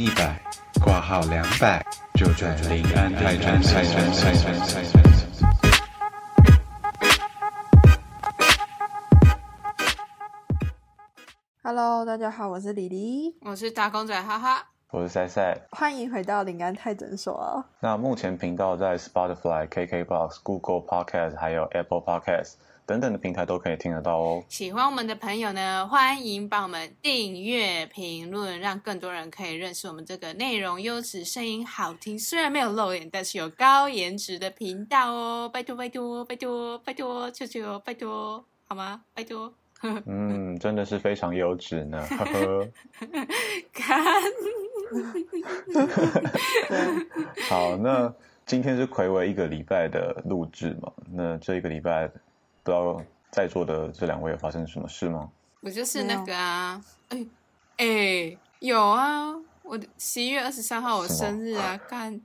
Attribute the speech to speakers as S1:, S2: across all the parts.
S1: 一百，挂号两百，就转临安泰诊泰诊泰诊泰诊。
S2: Hello，大家好，我是李黎，
S3: 我是打工仔，哈哈。
S4: 我是赛赛。
S2: 欢迎回到林安泰诊所。
S4: 那目前频道在 Spotify、KKBox、Google Podcast 还有 Apple Podcast 等等的平台都可以听得到哦。
S3: 喜欢我们的朋友呢，欢迎帮我们订阅、评论，让更多人可以认识我们这个内容优质、声音好听，虽然没有露脸，但是有高颜值的频道哦。拜托，拜托，拜托，拜托，求求，拜托，好吗？拜托。
S4: 嗯，真的是非常优质呢，呵呵。
S3: 看。
S4: 好，那今天是魁违一个礼拜的录制嘛？那这一个礼拜，不知道在座的这两位有发生什么事吗？
S3: 我就是那个啊，哎哎，有啊，我十一月二十三号我生日啊，干。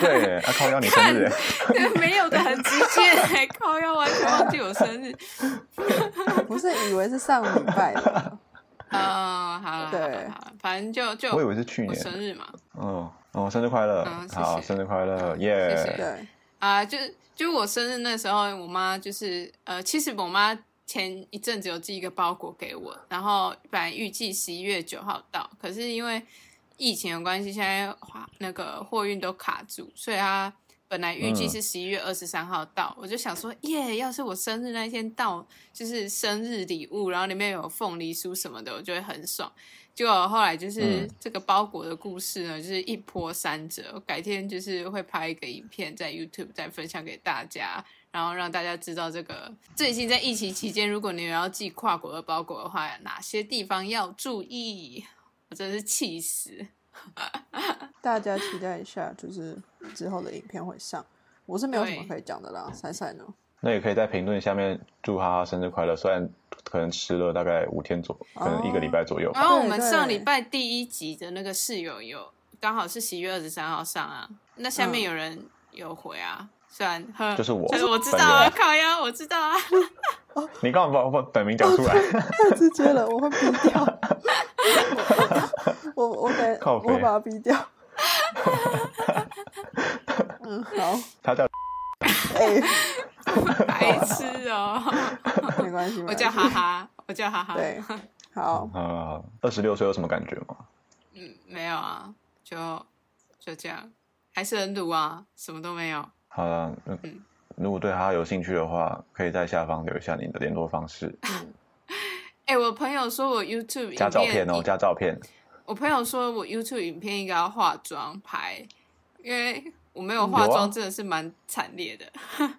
S4: 对，他 靠要你生日，
S3: 没有的很直接，靠要完全忘记我生日，
S2: 不是以为是上礼拜的。
S3: 哦，好了，对，反正就就
S4: 我以为是去年。
S3: 生日嘛。
S4: 嗯，哦，生日快乐，好，生日快乐，耶！
S3: 对啊，就是就我生日那时候，我妈就是呃，其实我妈前一阵子有寄一个包裹给我，然后本来预计十一月九号到，可是因为疫情的关系，现在那个货运都卡住，所以她。本来预计是十一月二十三号到，我就想说，耶，要是我生日那一天到，就是生日礼物，然后里面有凤梨酥什么的，我就会很爽。结果后来就是这个包裹的故事呢，就是一波三折。我改天就是会拍一个影片在 YouTube 再分享给大家，然后让大家知道这个最近在疫情期间，如果你要寄跨国的包裹的话，哪些地方要注意？我真是气死。
S2: 大家期待一下，就是之后的影片会上。我是没有什么可以讲的啦，赛赛呢？
S4: 那也可以在评论下面祝哈哈生日快乐。虽然可能迟了大概五天左，可能一个礼拜左右。
S3: 然后我们上礼拜第一集的那个室友有刚好是十一月二十三号上啊，那下面有人有回啊，虽然
S4: 就是我，
S3: 就是我知道啊，烤鸭，我知道啊。
S4: 你干嘛把我本名讲出来，
S2: 太直接了，我会逼掉。我我给，我把他逼掉。嗯，好。
S4: 他叫
S2: 哎，
S3: 白痴哦。
S2: 没关系，
S3: 我叫哈哈，我叫哈哈。
S2: 对，好。
S4: 啊，二十六岁有什么感觉吗？
S3: 嗯，没有啊，就就这样，还是很鲁啊，什么都没有。
S4: 好了，嗯。如果对他有兴趣的话，可以在下方留一下你的联络方式。
S3: 哎，我朋友说我 YouTube
S4: 加照片哦，加照片。
S3: 我朋友说我 YouTube 影片应该要化妆拍，因为我没有化妆，真的是蛮惨烈的。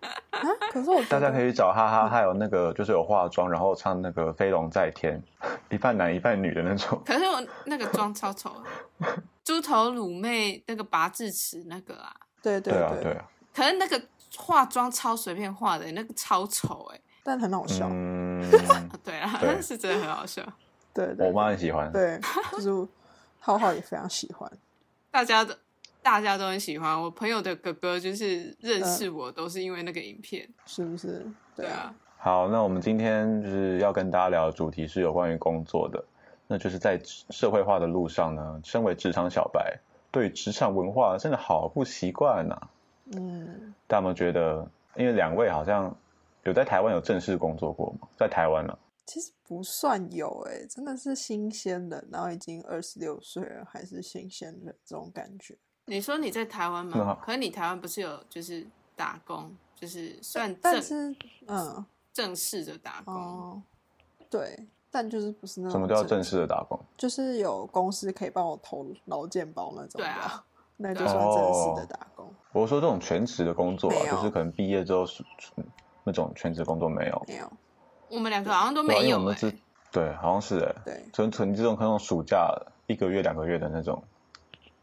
S2: 可是我
S4: 大家可以找哈哈，还有那个就是有化妆，然后唱那个《飞龙在天》，一半男一半女的那种。
S3: 可是我那个妆超丑，猪头乳妹那个拔智齿那个啊。
S2: 对对
S4: 啊对啊。
S3: 可是那个。化妆超随便化的，那个超丑哎，
S2: 但很好笑。
S4: 嗯，
S3: 对啊，是真的很好笑。
S2: 对对，
S4: 我妈很喜欢。
S2: 对，就是浩浩也非常喜欢。
S3: 大家的大家都很喜欢。我朋友的哥哥就是认识我，都是因为那个影片，
S2: 是不是？
S3: 对啊。
S4: 好，那我们今天就是要跟大家聊的主题是有关于工作的，那就是在社会化的路上呢，身为职场小白，对职场文化真的好不习惯呐。嗯，大家有没有觉得？因为两位好像有在台湾有正式工作过吗？在台湾呢？
S2: 其实不算有哎，真的是新鲜的，然后已经二十六岁了，还是新鲜的这种感觉。
S3: 你说你在台湾吗？可是你台湾不是有就是打工，就是算正嗯正式的打工？
S2: 哦对，但就是不是那种
S4: 什么叫正式的打工？
S2: 就是有公司可以帮我投劳健保那种。
S3: 对啊。
S2: 那就算正式的打工。
S4: 我说这种全职的工作啊，就是可能毕业之后是那种全职工作没有。
S2: 没有，
S3: 我们两个好像都没有。
S4: 对，好像是哎。
S2: 对，
S4: 纯纯这种可能暑假一个月两个月的那种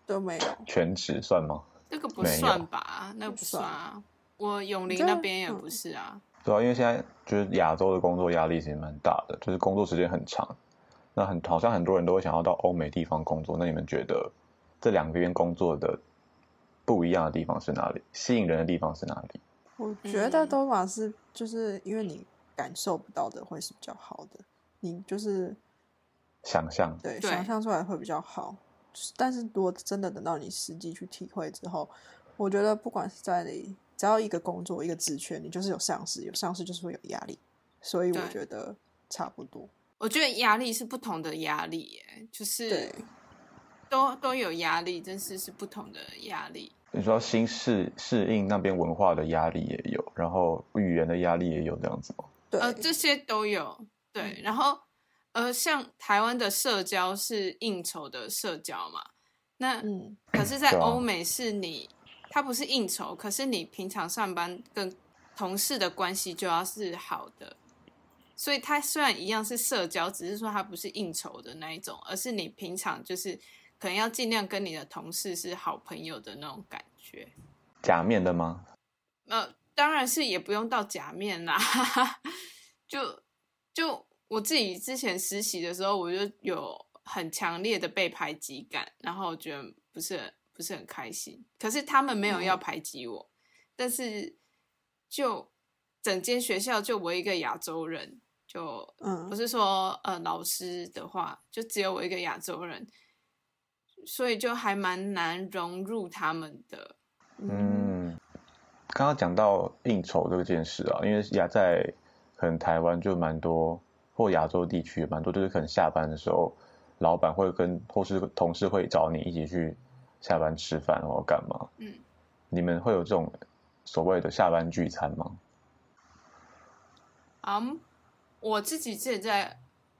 S2: 都没有。
S4: 全职算吗？
S3: 那个不算吧？那个不算啊。我永林那边也不是啊。
S4: 对啊，因为现在就是亚洲的工作压力其实蛮大的，就是工作时间很长。那很好像很多人都会想要到欧美地方工作。那你们觉得？这两边工作的不一样的地方是哪里？吸引人的地方是哪里？
S2: 我觉得都嘛是，就是因为你感受不到的会是比较好的，你就是
S4: 想象，
S2: 对，想象出来会比较好。但是如果真的等到你实际去体会之后，我觉得不管是在你只要一个工作一个职权，你就是有上司，有上司就是会有压力，所以我
S3: 对
S2: 觉得差不多。
S3: 我觉得压力是不同的压力，耶，就是
S2: 对
S3: 都都有压力，真是是不同的压力。
S4: 你说新适适应那边文化的压力也有，然后语言的压力也有这样子吗？
S2: 对，
S3: 呃，这些都有。对，然后呃，像台湾的社交是应酬的社交嘛，那
S2: 嗯，
S3: 可是，在欧美是你，它不是应酬，可是你平常上班跟同事的关系就要是好的，所以它虽然一样是社交，只是说它不是应酬的那一种，而是你平常就是可能要尽量跟你的同事是好朋友的那种感觉。
S4: 假面的吗？
S3: 呃，当然是也不用到假面啦，就就我自己之前实习的时候，我就有很强烈的被排挤感，然后我觉得不是很不是很开心。可是他们没有要排挤我，但是就整间学校就我一个亚洲人，就
S2: 嗯
S3: 不是说呃老师的话，就只有我一个亚洲人，所以就还蛮难融入他们的。
S4: 嗯，刚刚讲到应酬这件事啊，因为亚在可能台湾就蛮多，或亚洲地区蛮多，就是可能下班的时候，老板会跟或是同事会找你一起去下班吃饭或干嘛。
S3: 嗯，
S4: 你们会有这种所谓的下班聚餐吗？
S3: 嗯，我自己之前在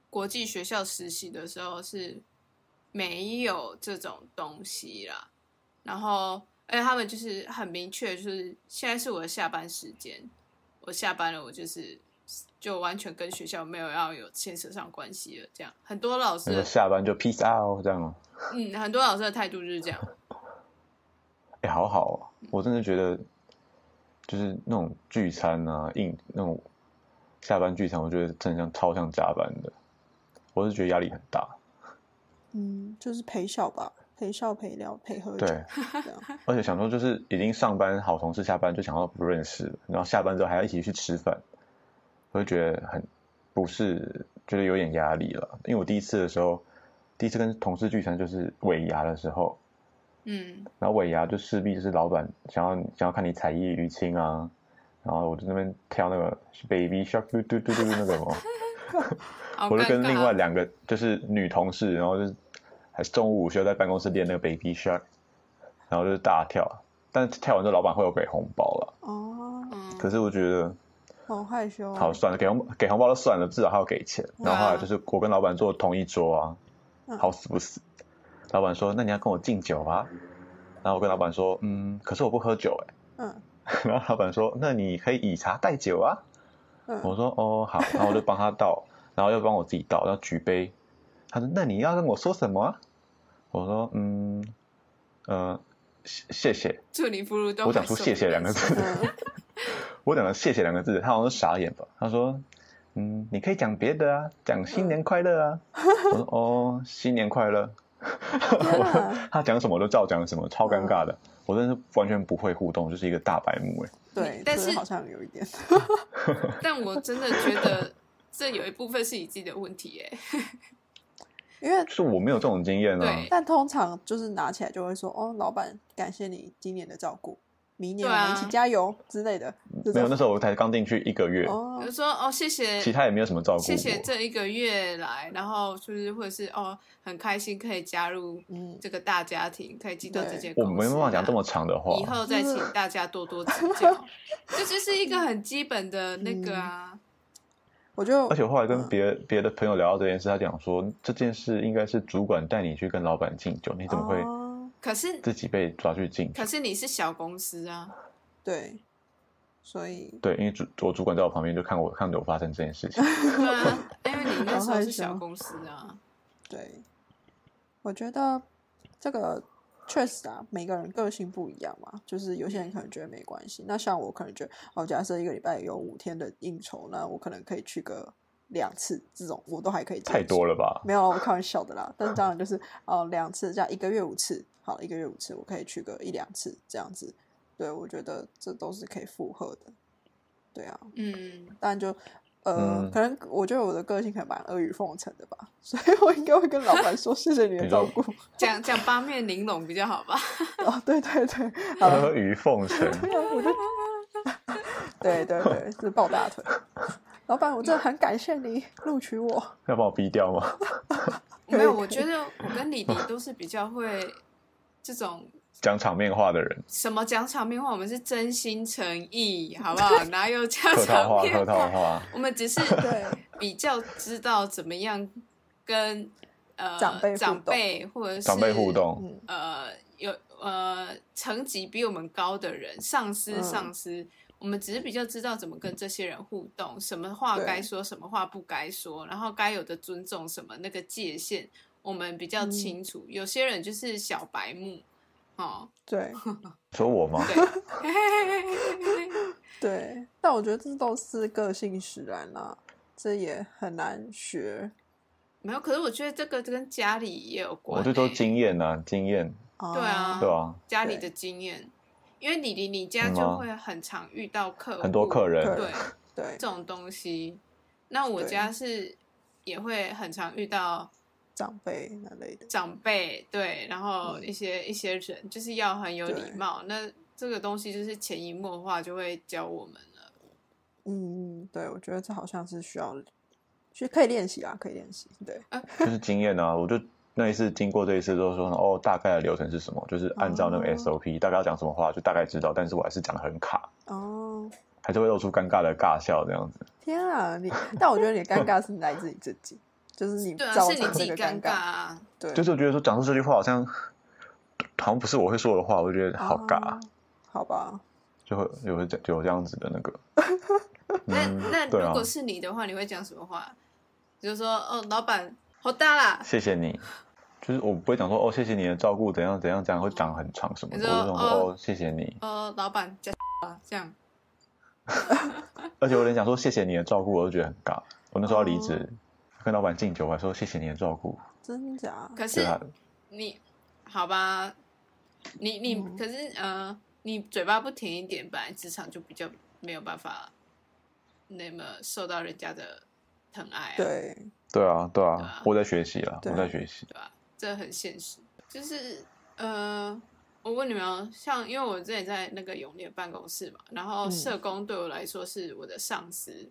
S3: 国际学校实习的时候是没有这种东西啦。然后，而且他们就是很明确，就是现在是我的下班时间，我下班了，我就是就完全跟学校没有要有牵扯上关系了。这样，很多老师
S4: 下班就 peace out 这样吗？
S3: 嗯，很多老师的态度就是这样。
S4: 哎、好好、哦，我真的觉得就是那种聚餐啊，应那种下班聚餐，我觉得真的像超像加班的，我是觉得压力很大。
S2: 嗯，就是陪笑吧，陪笑陪聊陪喝酒，
S4: 对，而且想说就是已经上班好同事下班就想到不认识了，然后下班之后还要一起去吃饭，我就觉得很不是，觉得有点压力了。因为我第一次的时候，第一次跟同事聚餐就是尾牙的时候，
S3: 嗯，
S4: 然后尾牙就势必就是老板想要想要看你彩衣娱亲啊，然后我就那边跳那个 baby shark 嘟嘟嘟嘟那个嘛，我就跟另外两个就是女同事，然后就是还是中午午休在办公室练那个 baby shark，然后就是大跳，但是跳完之后老板会有给红包了，
S2: 哦，
S3: 嗯，
S4: 可是我觉得
S2: 好害羞、哦。
S4: 好算了，给红给红包就算了，至少还要给钱。然后后来就是我跟老板坐同一桌啊，
S2: 嗯。
S4: 好死不死，老板说那你要跟我敬酒啊，然后我跟老板说嗯，可是我不喝酒哎、
S2: 嗯。
S4: 然后老板说那你可以以茶代酒啊，
S2: 嗯，
S4: 我说哦好，然后我就帮他倒，然后又帮我自己倒，然后举杯。他说：“那你要跟我说什么啊？”我说：“嗯，呃，谢谢谢。
S3: 祝你福如东。
S4: 我讲出“谢谢”两个字，
S2: 嗯
S4: 我讲了“谢谢”两个字，他好像傻眼吧？他说：“嗯，你可以讲别的啊，讲新年快乐啊。”我说：“哦，新年快乐。” 他讲什么都照讲什么，超尴尬的。我真是完全不会互动，就是一个大白目哎。
S2: 对，
S3: 但是
S2: 好像有一点。
S3: 但我真的觉得这有一部分是你自己的问题耶。
S2: 因为
S4: 是我没有这种经验啊
S3: 对。
S2: 但通常就是拿起来就会说哦，老板感谢你今年的照顾，明年我们一起加油之类的。这
S4: 没有，那时候我才刚进去一个月，
S2: 哦
S3: 比如，说哦，谢谢，
S4: 其他也没有什么照顾我。
S3: 谢谢这一个月来，然后就是或者是哦，很开心可以加入
S2: 嗯，
S3: 这个大家庭，可以进到这间公司、啊。
S4: 我没办法讲这么长的话。
S3: 以后再请大家多多指教，这就是一个很基本的那个啊。
S2: 我就
S4: 而且我后来跟
S2: 嗯
S4: 别别的朋友聊到这件事，他讲说这件事应该是主管带你去跟老板敬酒，你怎么会
S2: 哦
S3: 可是
S4: 自己被抓去敬酒？
S3: 可是你是小公司啊，
S2: 对，所以
S4: 对，因为主我主管在我旁边就看我看着我发生这件事情。
S3: 对啊，因为你那时候是 小公司啊。
S2: 对，我觉得这个确实啊，每个人个性不一样嘛，就是有些人可能觉得没关系，那像我可能觉得，哦，假设一个礼拜有五天的应酬，那我可能可以去个两次，这种我都还可以
S4: 太多了吧？
S2: 没有，我开玩笑的啦。但是当然就是哦，两次这样一个月五次，好，一个月五次，我可以去个一两次这样子。对，我觉得这都是可以负荷的。对啊，
S3: 嗯，
S2: 但就呃，
S4: 嗯
S2: 可能我觉得我的个性可能蛮阿谀奉承的吧，所以我应该会跟老板说谢谢你的照顾。
S3: 讲讲八面玲珑比较好吧？
S2: 哦，对对对，
S4: 阿
S2: 了，
S4: 谀奉承，
S2: 对啊，我就对 对对，是抱大腿。老板，我真的很感谢你录取我。
S4: 要把我逼掉吗？
S3: 没有，我觉得我跟李迪都是比较会这种
S4: 讲场面话的人，
S3: 什么讲场面话，我们是真心诚意，好不好？哪有讲
S4: 客套话，
S3: 场面
S4: 客套话，
S3: 我们只是
S2: 对。
S3: 比较知道怎么样跟呃
S2: 长辈
S3: 长辈或者是
S4: 长辈互动，
S2: 嗯。
S3: 呃有呃层级比我们高的人，上司
S2: 嗯。
S3: 上司，我们只是比较知道怎么跟这些人互动，什么话
S2: 对
S3: 该说，什么话不该说，然后该有的尊重什么那个界限，我们比较
S2: 嗯。
S3: 清楚。有些人就是小白目哦，
S2: 对
S4: 说我吗？
S3: 对，
S2: 但我觉得这都是个性使然啦，这也很难学。
S3: 没有。可是我觉得这个跟家里也有关、欸，
S4: 我这都经验呐，经验，
S3: 对啊
S4: 对啊，
S3: 家里的经验，因为你离你家就会很常遇到客户，
S4: 很多客人
S2: 客
S3: 对
S2: 对
S3: 这种东西。那我家是也会很常遇到
S2: 长辈那类的，
S3: 长辈，对，然后
S2: 嗯
S3: 一些、一些人就是要很有礼貌。那这个东西就是潜移默化就会教我们了。
S2: 嗯嗯，对，我觉得这好像是需要，去可以练习啊，可以练习。对，
S4: 就是经验啊。我就那一次经过这一次，都说哦，大概的流程是什么，就是按照那个
S2: 哦
S4: SOP，大概要讲什么话，就大概知道，但是我还是讲的很卡，
S2: 哦，
S4: 还是会露出尴尬的尬笑这样子。
S2: 天啊，你，但我觉得你的尴尬是来自你自己，就是你
S3: 对啊，
S2: 造
S3: 是你自己
S2: 成这个
S3: 尴尬啊。
S2: 对，
S4: 就是我觉得说讲出这句话好像好像不是我会说的话，我就觉得好尬，
S2: 哦好吧，
S4: 就会有会有这样子的那个。
S3: 那那如果是你的话，你会讲什么话？就是说，哦，老板好大啦，
S4: 谢谢你，就是我不会讲说哦，谢谢你的照顾，怎样怎样怎样，会讲很长什么的。我就想说
S3: 哦
S4: 哦，谢谢你，
S3: 哦，老板加啊，这样。
S4: 而且我连讲说谢谢你的照顾，我都觉得很尬。我那时候要离职，
S2: 哦
S4: 跟老板敬酒，我还说谢谢你的照顾，
S2: 真假？
S3: 可
S4: 是
S3: 你好吧，你你、
S2: 嗯
S3: 可是呃，你嘴巴不甜一点，本来职场就比较没有办法那么受到人家的疼爱、啊，
S2: 对，
S4: 对啊对
S3: 对啊
S4: 啊，我在学习了，我在学习。
S3: 对吧？这很现实。就是呃，我问你们哦，像因为我之前在那个永烈办公室嘛，然后
S2: 嗯
S3: 社工对我来说是我的上司，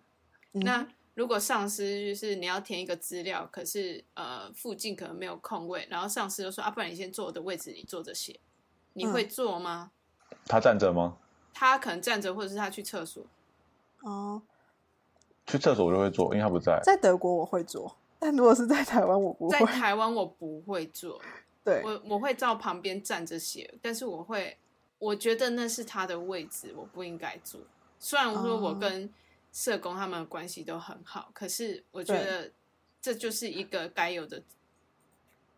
S2: 嗯
S3: 那如果上司就是你要填一个资料，可是呃附近可能没有空位，然后上司就说啊，不然你先坐我的位置，你坐着写，你
S2: 嗯
S3: 会坐吗？
S4: 他站着吗？
S3: 他可能站着，或者是他去厕所。
S2: 哦，
S4: 去厕所我就会坐，因为他不在。
S2: 在德国我会坐，但如果是在台湾我不会在。
S3: 台湾我不会坐，
S2: 对，
S3: 我我会照旁边站着写，但是我会，我觉得那是他的位置，我不应该坐。虽然说我
S2: 哦
S3: 跟社工他们的关系都很好，可是我觉得这就是一个该有的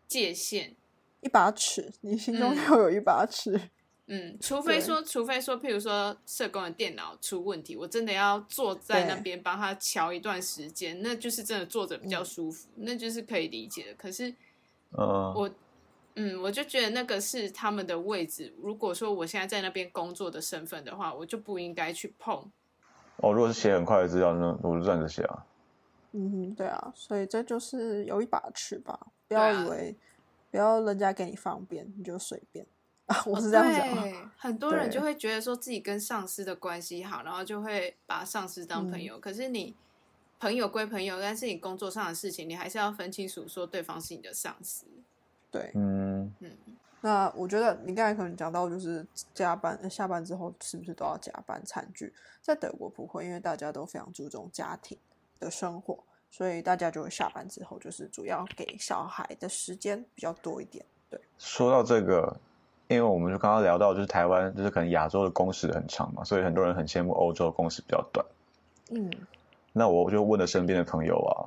S3: 界限。
S2: 一把尺，你心中
S3: 嗯
S2: 要有一把尺。
S3: 嗯，除非说，除非说，譬如说社工的电脑出问题，我真的要坐在那边帮他瞧一段时间，那就是真的坐着
S2: 嗯
S3: 比较舒服，那就是可以理解的。可是
S4: 嗯，
S3: 我，嗯，我就觉得那个是他们的位置。如果说我现在在那边工作的身份的话，我就不应该去碰。
S4: 哦，如果是写很快的资料，那我就站着写啊。
S2: 嗯哼，对啊，所以这就是有一把尺吧，不要以为，不要人家给你方便你就随便啊，我是这样想啊。
S3: 很多人就会觉得说自己跟上司的关系好，然后就会把上司当
S2: 嗯
S3: 朋友。可是你朋友归朋友，但是你工作上的事情，你还是要分清楚，说对方是你的上司。
S2: 对，
S4: 嗯，
S3: 嗯，
S2: 那我觉得你刚才可能讲到就是加班，呃下班之后是不是都要加班餐具？在德国不会，因为大家都非常注重家庭的生活，所以大家就会下班之后就是主要给小孩的时间比较多一点。对，
S4: 说到这个，因为我们就刚刚聊到，就是台湾就是可能亚洲的工时很长嘛，所以很多人很羡慕欧洲工时比较短。
S2: 嗯，
S4: 那我就问了身边的朋友啊，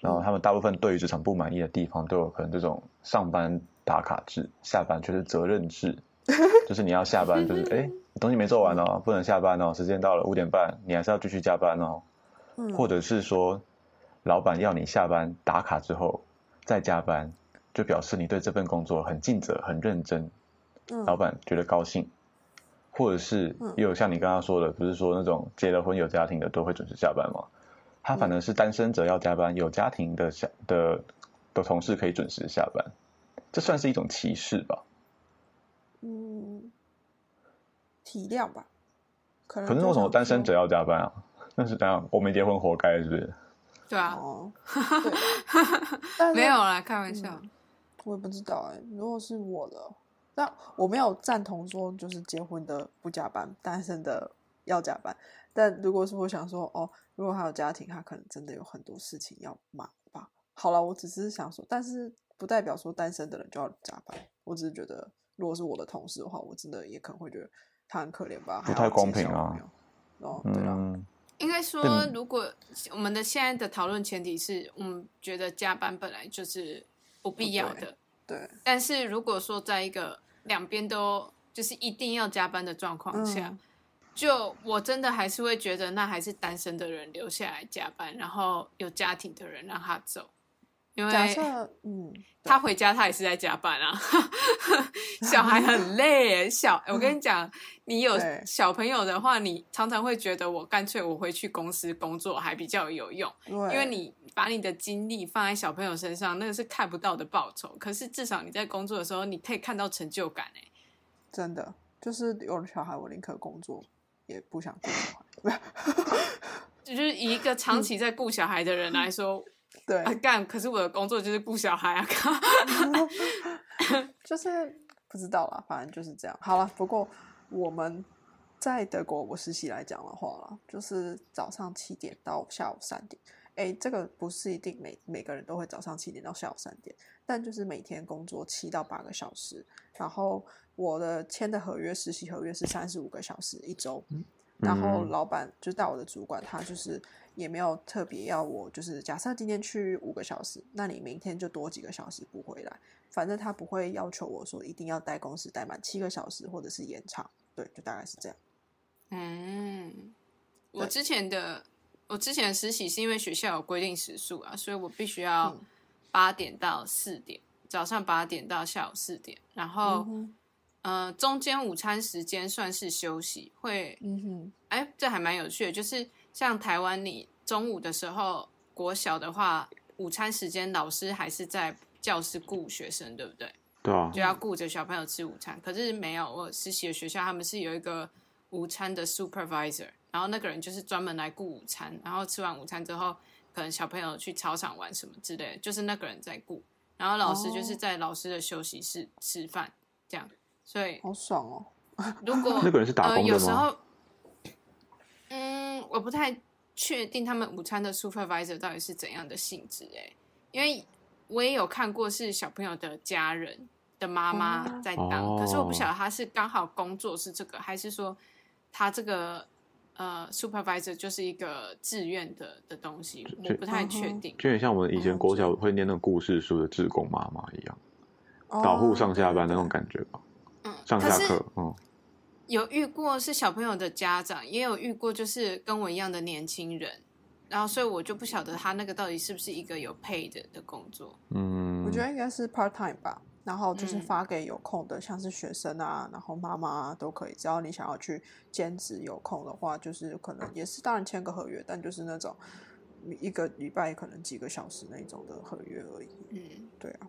S4: 然后他们大部分对于职场不满意的地方，都有可能这种上班打卡制，下班却是责任制，就是你要下班就是哎，你东西没做完哦，不能下班哦，时间到了五点半，你还是要继续加班哦，
S2: 嗯。
S4: 或者是说，老板要你下班打卡之后再加班，就表示你对这份工作很尽责、很认真，
S2: 嗯。
S4: 老板觉得高兴，或者是
S2: 嗯。
S4: 也有像你刚刚说的，不是说那种结了婚有家庭的都会准时下班吗？他反而是单身者要加班，有家庭的下的的同事可以准时下班，这算是一种歧视吧？
S2: 嗯，体谅吧。可能
S4: 可是
S2: 就
S4: 为什么单身者要加班啊？那是这样，我没结婚活该是不是？
S3: 对啊，没有啦，开玩笑。
S2: 嗯我也不知道哎、如果是我的，但我没有赞同说就是结婚的不加班，单身的要加班。但如果是我想说，哦，如果他有家庭，他可能真的有很多事情要忙吧。好了，我只是想说，但是不代表说单身的人就要加班。我只是觉得，如果是我的同事的话，我真的也可能会觉得他很可怜吧，
S4: 不太公平啊。
S2: 哦，对啦，
S4: 嗯，
S3: 应该说，如果我们的现在的讨论前提是我们觉得加班本来就是不必要的，
S2: 对，
S3: 但是如果说在一个两边都就是一定要加班的状况下，
S2: 嗯
S3: 就我真的还是会觉得那还是单身的人留下来加班，然后有家庭的人让他走，因为
S2: 假设，嗯，
S3: 他回家他也是在加班啊，小孩很累耶。小，我跟你讲，你有小朋友的话，你常常会觉得我干脆我回去公司工作还比较有用，因为你把你的精力放在小朋友身上，那个是看不到的报酬。可是至少你在工作的时候，你可以看到成就感哎。
S2: 真的就是有了小孩，我宁可工作，也不想顾小孩。
S3: 就是以一个长期在顾小孩的人来说，
S2: 对，
S3: 啊干，可是我的工作就是顾小孩啊，靠
S2: 就是不知道啦，反正就是这样。好了，不过我们在德国我实习来讲的话啦，就是早上七点到下午三点。哎，这个不是一定每每个人都会早上七点到下午三点，但就是每天工作七到八个小时。然后我的签的合约实习合约是三十五个小时一周，然后
S4: 嗯
S2: 老板就带我的主管，他就是也没有特别要我，就是假设今天去五个小时，那你明天就多几个小时补回来。反正他不会要求我说一定要待公司待满七个小时，或者是延长。对，就大概是这样。
S3: 嗯，我之前的我之前的实习是因为学校有规定时数啊，所以我必须要
S2: 嗯
S3: 八点到四点，早上八点到下午四点，然后、呃中间午餐时间算是休息，会
S2: 嗯哼，
S3: 哎这还蛮有趣的，就是像台湾你中午的时候国小的话，午餐时间老师还是在教室顾学生，对不对？
S4: 对啊
S3: 就，要顾着小朋友吃午餐。可是没有，我实习的学校他们是有一个午餐的 supervisor，然后那个人就是专门来顾午餐，然后吃完午餐之后，可能小朋友去操场玩什么之类的，就是那个人在顾，然后老师就是
S2: 哦
S3: 在老师的休息室吃饭这样。所以
S2: 好爽哦。
S3: 如果
S4: 那个人是打
S3: 呃
S4: 工的吗？
S3: 有时候，嗯，我不太确定他们午餐的 supervisor 到底是怎样的性质哎、因为我也有看过是小朋友的家人的妈妈
S2: 哦。
S3: 在当，可是我不晓
S4: 哦
S3: 得他是刚好工作是这个，还是说他这个呃 supervisor 就是一个志愿的的东西，我不太确定。
S4: 就有点像我们以前
S2: 哦
S4: 国小会念那种故事书的志工妈妈一样，导护
S2: 哦
S4: 上下班的那种感觉吧，上下课，嗯，
S3: 有遇过是小朋友的家长，也有遇过就是跟我一样的年轻人，然后所以我就不晓得他那个到底是不是一个有 pay 的的工作。
S4: 嗯，
S2: 我觉得应该是 part time 吧，然后就是
S3: 嗯。
S2: 发给有空的，像是学生啊，然后妈妈啊都可以，只要你想要去兼职有空的话，就是可能也是当然签个合约，但就是那种一个礼拜可能几个小时那种的合约而已。
S3: 嗯，
S2: 对啊，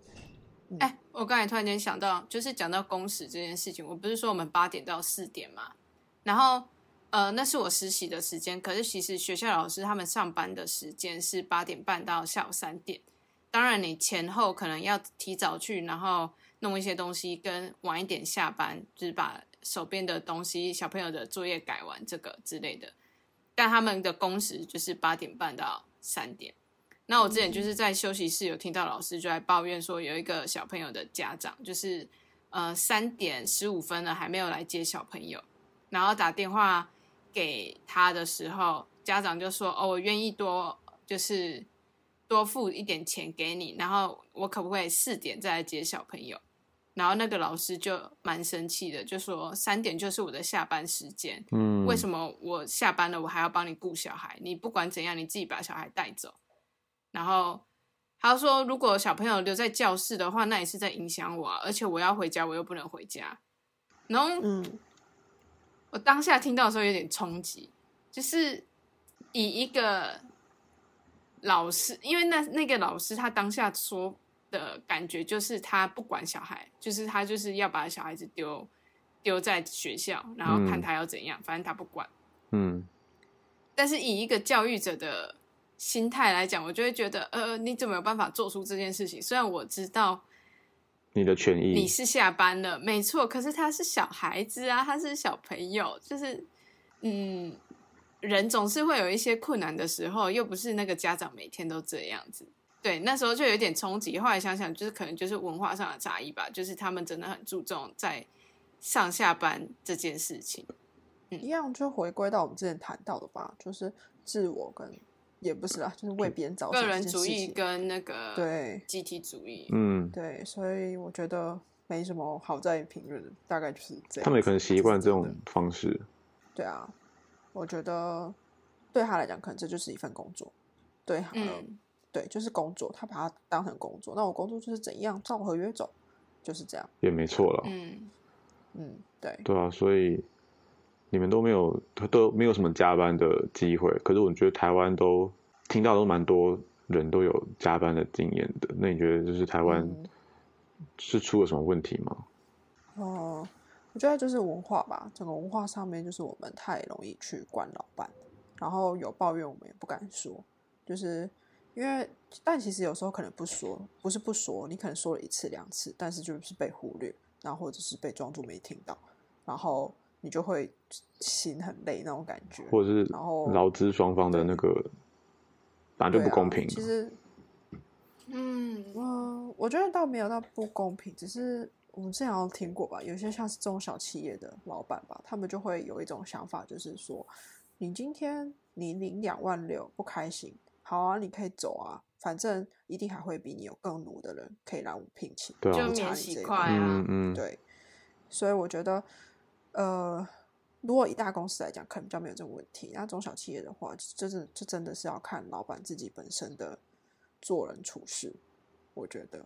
S3: 哎、我刚才突然间想到，就是讲到工时这件事情，我不是说我们八点到四点嘛，然后呃，那是我实习的时间，可是其实学校老师他们上班的时间是八点半到下午三点。当然，你前后可能要提早去，然后弄一些东西，跟晚一点下班，就是把手边的东西、小朋友的作业改完，这个之类的。但他们的工时就是八点半到三点。那我之前就是在休息室有听到老师就在抱怨说，有一个小朋友的家长就是呃三点十五分了还没有来接小朋友，然后打电话给他的时候，家长就说：“哦，我愿意多就是多付一点钱给你，然后我可不可以四点再来接小朋友？”然后那个老师就蛮生气的，就说：“三点就是我的下班时间，
S4: 嗯，
S3: 为什么我下班了我还要帮你顾小孩？你不管怎样，你自己把小孩带走。然后他说，如果小朋友留在教室的话，那也是在影响我啊，而且我要回家，我又不能回家。然后
S2: 嗯，
S3: 我当下听到的时候有点冲击，就是以一个老师，因为那那个老师他当下说的感觉就是他不管小孩，就是他就是要把小孩子丢丢在学校，然后看
S4: 嗯
S3: 他要怎样，反正他不管。
S4: 嗯，
S3: 但是以一个教育者的心态来讲，我就会觉得，呃，你怎么有办法做出这件事情？虽然我知道
S4: 你的权益，
S3: 你是下班了，没错，可是他是小孩子啊，他是小朋友，就是，嗯，人总是会有一些困难的时候，又不是那个家长每天都这样子。对，那时候就有点冲击。后来想想，就是可能就是文化上的差异吧，就是他们真的很注重在上下班这件事情。
S2: 一样就回归到我们之前谈到的吧，就是自我跟也不是啦，就是为别人着想
S3: 个人主义跟那个
S2: 对
S3: 集体主义，
S4: 嗯，
S2: 对，所以我觉得没什么好在评论的，大概就是这样。
S4: 他们也可能习惯这种方式。
S2: 对啊，我觉得对他来讲，可能这就是一份工作。对，呃
S3: 嗯，
S2: 对，就是工作，他把它当成工作。那我工作就是怎样照合约走，就是这样。
S4: 也没错了，
S3: 嗯，
S2: 嗯，对，
S4: 对啊，所以你们都没有都没有什么加班的机会，可是我觉得台湾都听到都蛮多人都有加班的经验的。那你觉得就是台湾
S2: 嗯
S4: 是出了什么问题吗？
S2: 哦、我觉得就是文化吧，整个文化上面就是我们太容易去惯老板，然后有抱怨我们也不敢说，就是因为但其实有时候可能不说，不是不说，你可能说了一次两次，但是就是被忽略，然后或者是被装作没听到，然后你就会心很累那种感觉，
S4: 或者是
S2: 然后
S4: 劳资双方的那个本来就不公平？
S2: 其实
S3: 嗯，
S2: 嗯，我觉得倒没有到不公平，只是我们之前好像听过吧，有些像是中小企业的老板吧，他们就会有一种想法，就是说，你今天你领两万六不开心，好啊，你可以走啊，反正一定还会比你有更努的人可以让我聘请，
S4: 对啊
S3: 就
S2: 差
S3: 免洗
S2: 你这个
S3: 块啊
S4: 嗯，嗯，
S2: 对，所以我觉得，呃，如果以大公司来讲，可能比较没有这个问题。那中小企业的话，就是这真的是要看老板自己本身的做人处事。我觉得，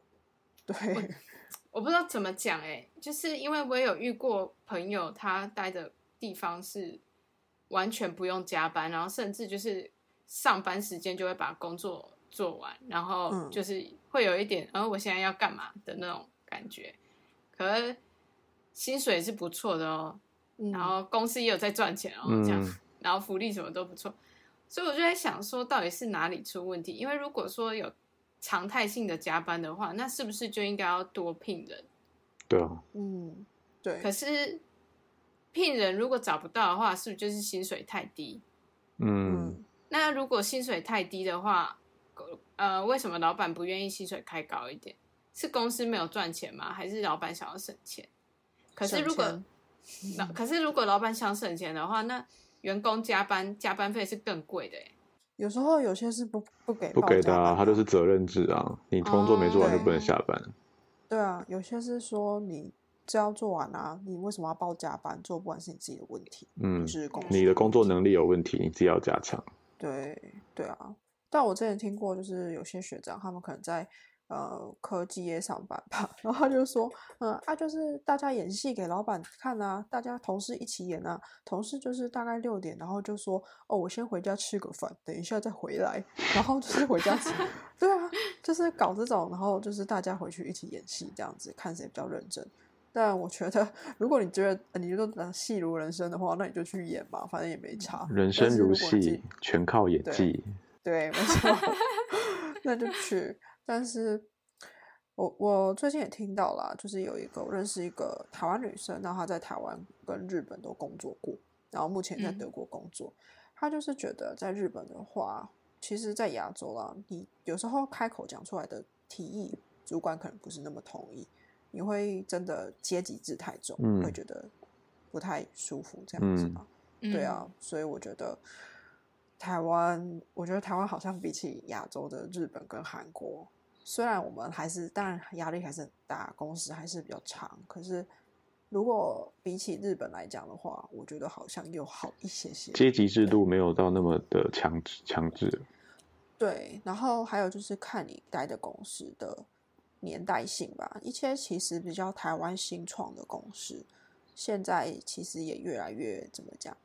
S2: 对，
S3: 我不知道怎么讲哎、就是因为我也有遇过朋友，他待的地方是完全不用加班，然后甚至就是上班时间就会把工作做完，然后
S2: 嗯
S3: 就是会有一点，呃，我现在要干嘛的那种感觉。可是薪水是不错的哦，
S2: 嗯
S3: 然后公司也有在赚钱哦，这样
S4: 嗯，
S3: 然后福利什么都不错，所以我就在想说，到底是哪里出问题？因为如果说有常态性的加班的话，那是不是就应该要多聘人？
S4: 对啊，
S2: 嗯，对，
S3: 可是聘人如果找不到的话，是不是就是薪水太低？
S4: 嗯，
S2: 嗯，
S3: 那如果薪水太低的话，呃，为什么老板不愿意薪水开高一点？是公司没有赚钱吗？还是老板想要省钱？可是如果
S2: 钱
S3: 老可是如果老板想省钱的话，那员工加班加班费是更贵的欸
S2: 有时候有些是不不给
S4: 不给的啊，他就是责任制啊，你工作没做完就不能
S3: 哦
S4: 下班。
S2: 对啊，有些是说你只要做完啊，你为什么要报加班？做不完是你自己的问题，
S4: 嗯
S2: 不，是公司
S4: 你的工作能力有问题，你自己要加强。
S2: 对对啊，但我之前听过，就是有些学长他们可能在呃科技业上班吧，然后他就说，嗯啊，就是大家演戏给老板看啊，大家同事一起演啊，同事就是大概六点，然后就说，哦，我先回家吃个饭，等一下再回来，然后就是回家吃，对啊，就是搞这种，然后就是大家回去一起演戏这样子，看谁比较认真。但我觉得，如果你觉得呃你觉得戏如人生的话，那你就去演吧，反正也没差。
S4: 人生如戏全靠演
S2: 对
S4: 技。
S2: 对，没错，那就去。但是我我最近也听到啦，就是有一个我认识一个台湾女生，然后她在台湾跟日本都工作过，然后目前在
S3: 嗯
S2: 德国工作。她就是觉得在日本的话，其实，在亚洲啦，你有时候开口讲出来的提议，主管可能不是那么同意，你会真的阶级制太重，
S4: 嗯
S2: 会觉得不太舒服这样子
S4: 嗯
S2: 吧。对啊，所以我觉得台湾，我觉得台湾好像比起亚洲的日本跟韩国，虽然我们还是当然压力还是很大，工时还是比较长，可是如果比起日本来讲的话，我觉得好像又好一些些。
S4: 阶级制度没有到那么的强制强制。
S2: 对，然后还有就是看你待的公司的年代性吧。一些其实比较台湾新创的公司，现在其实也越来越怎么讲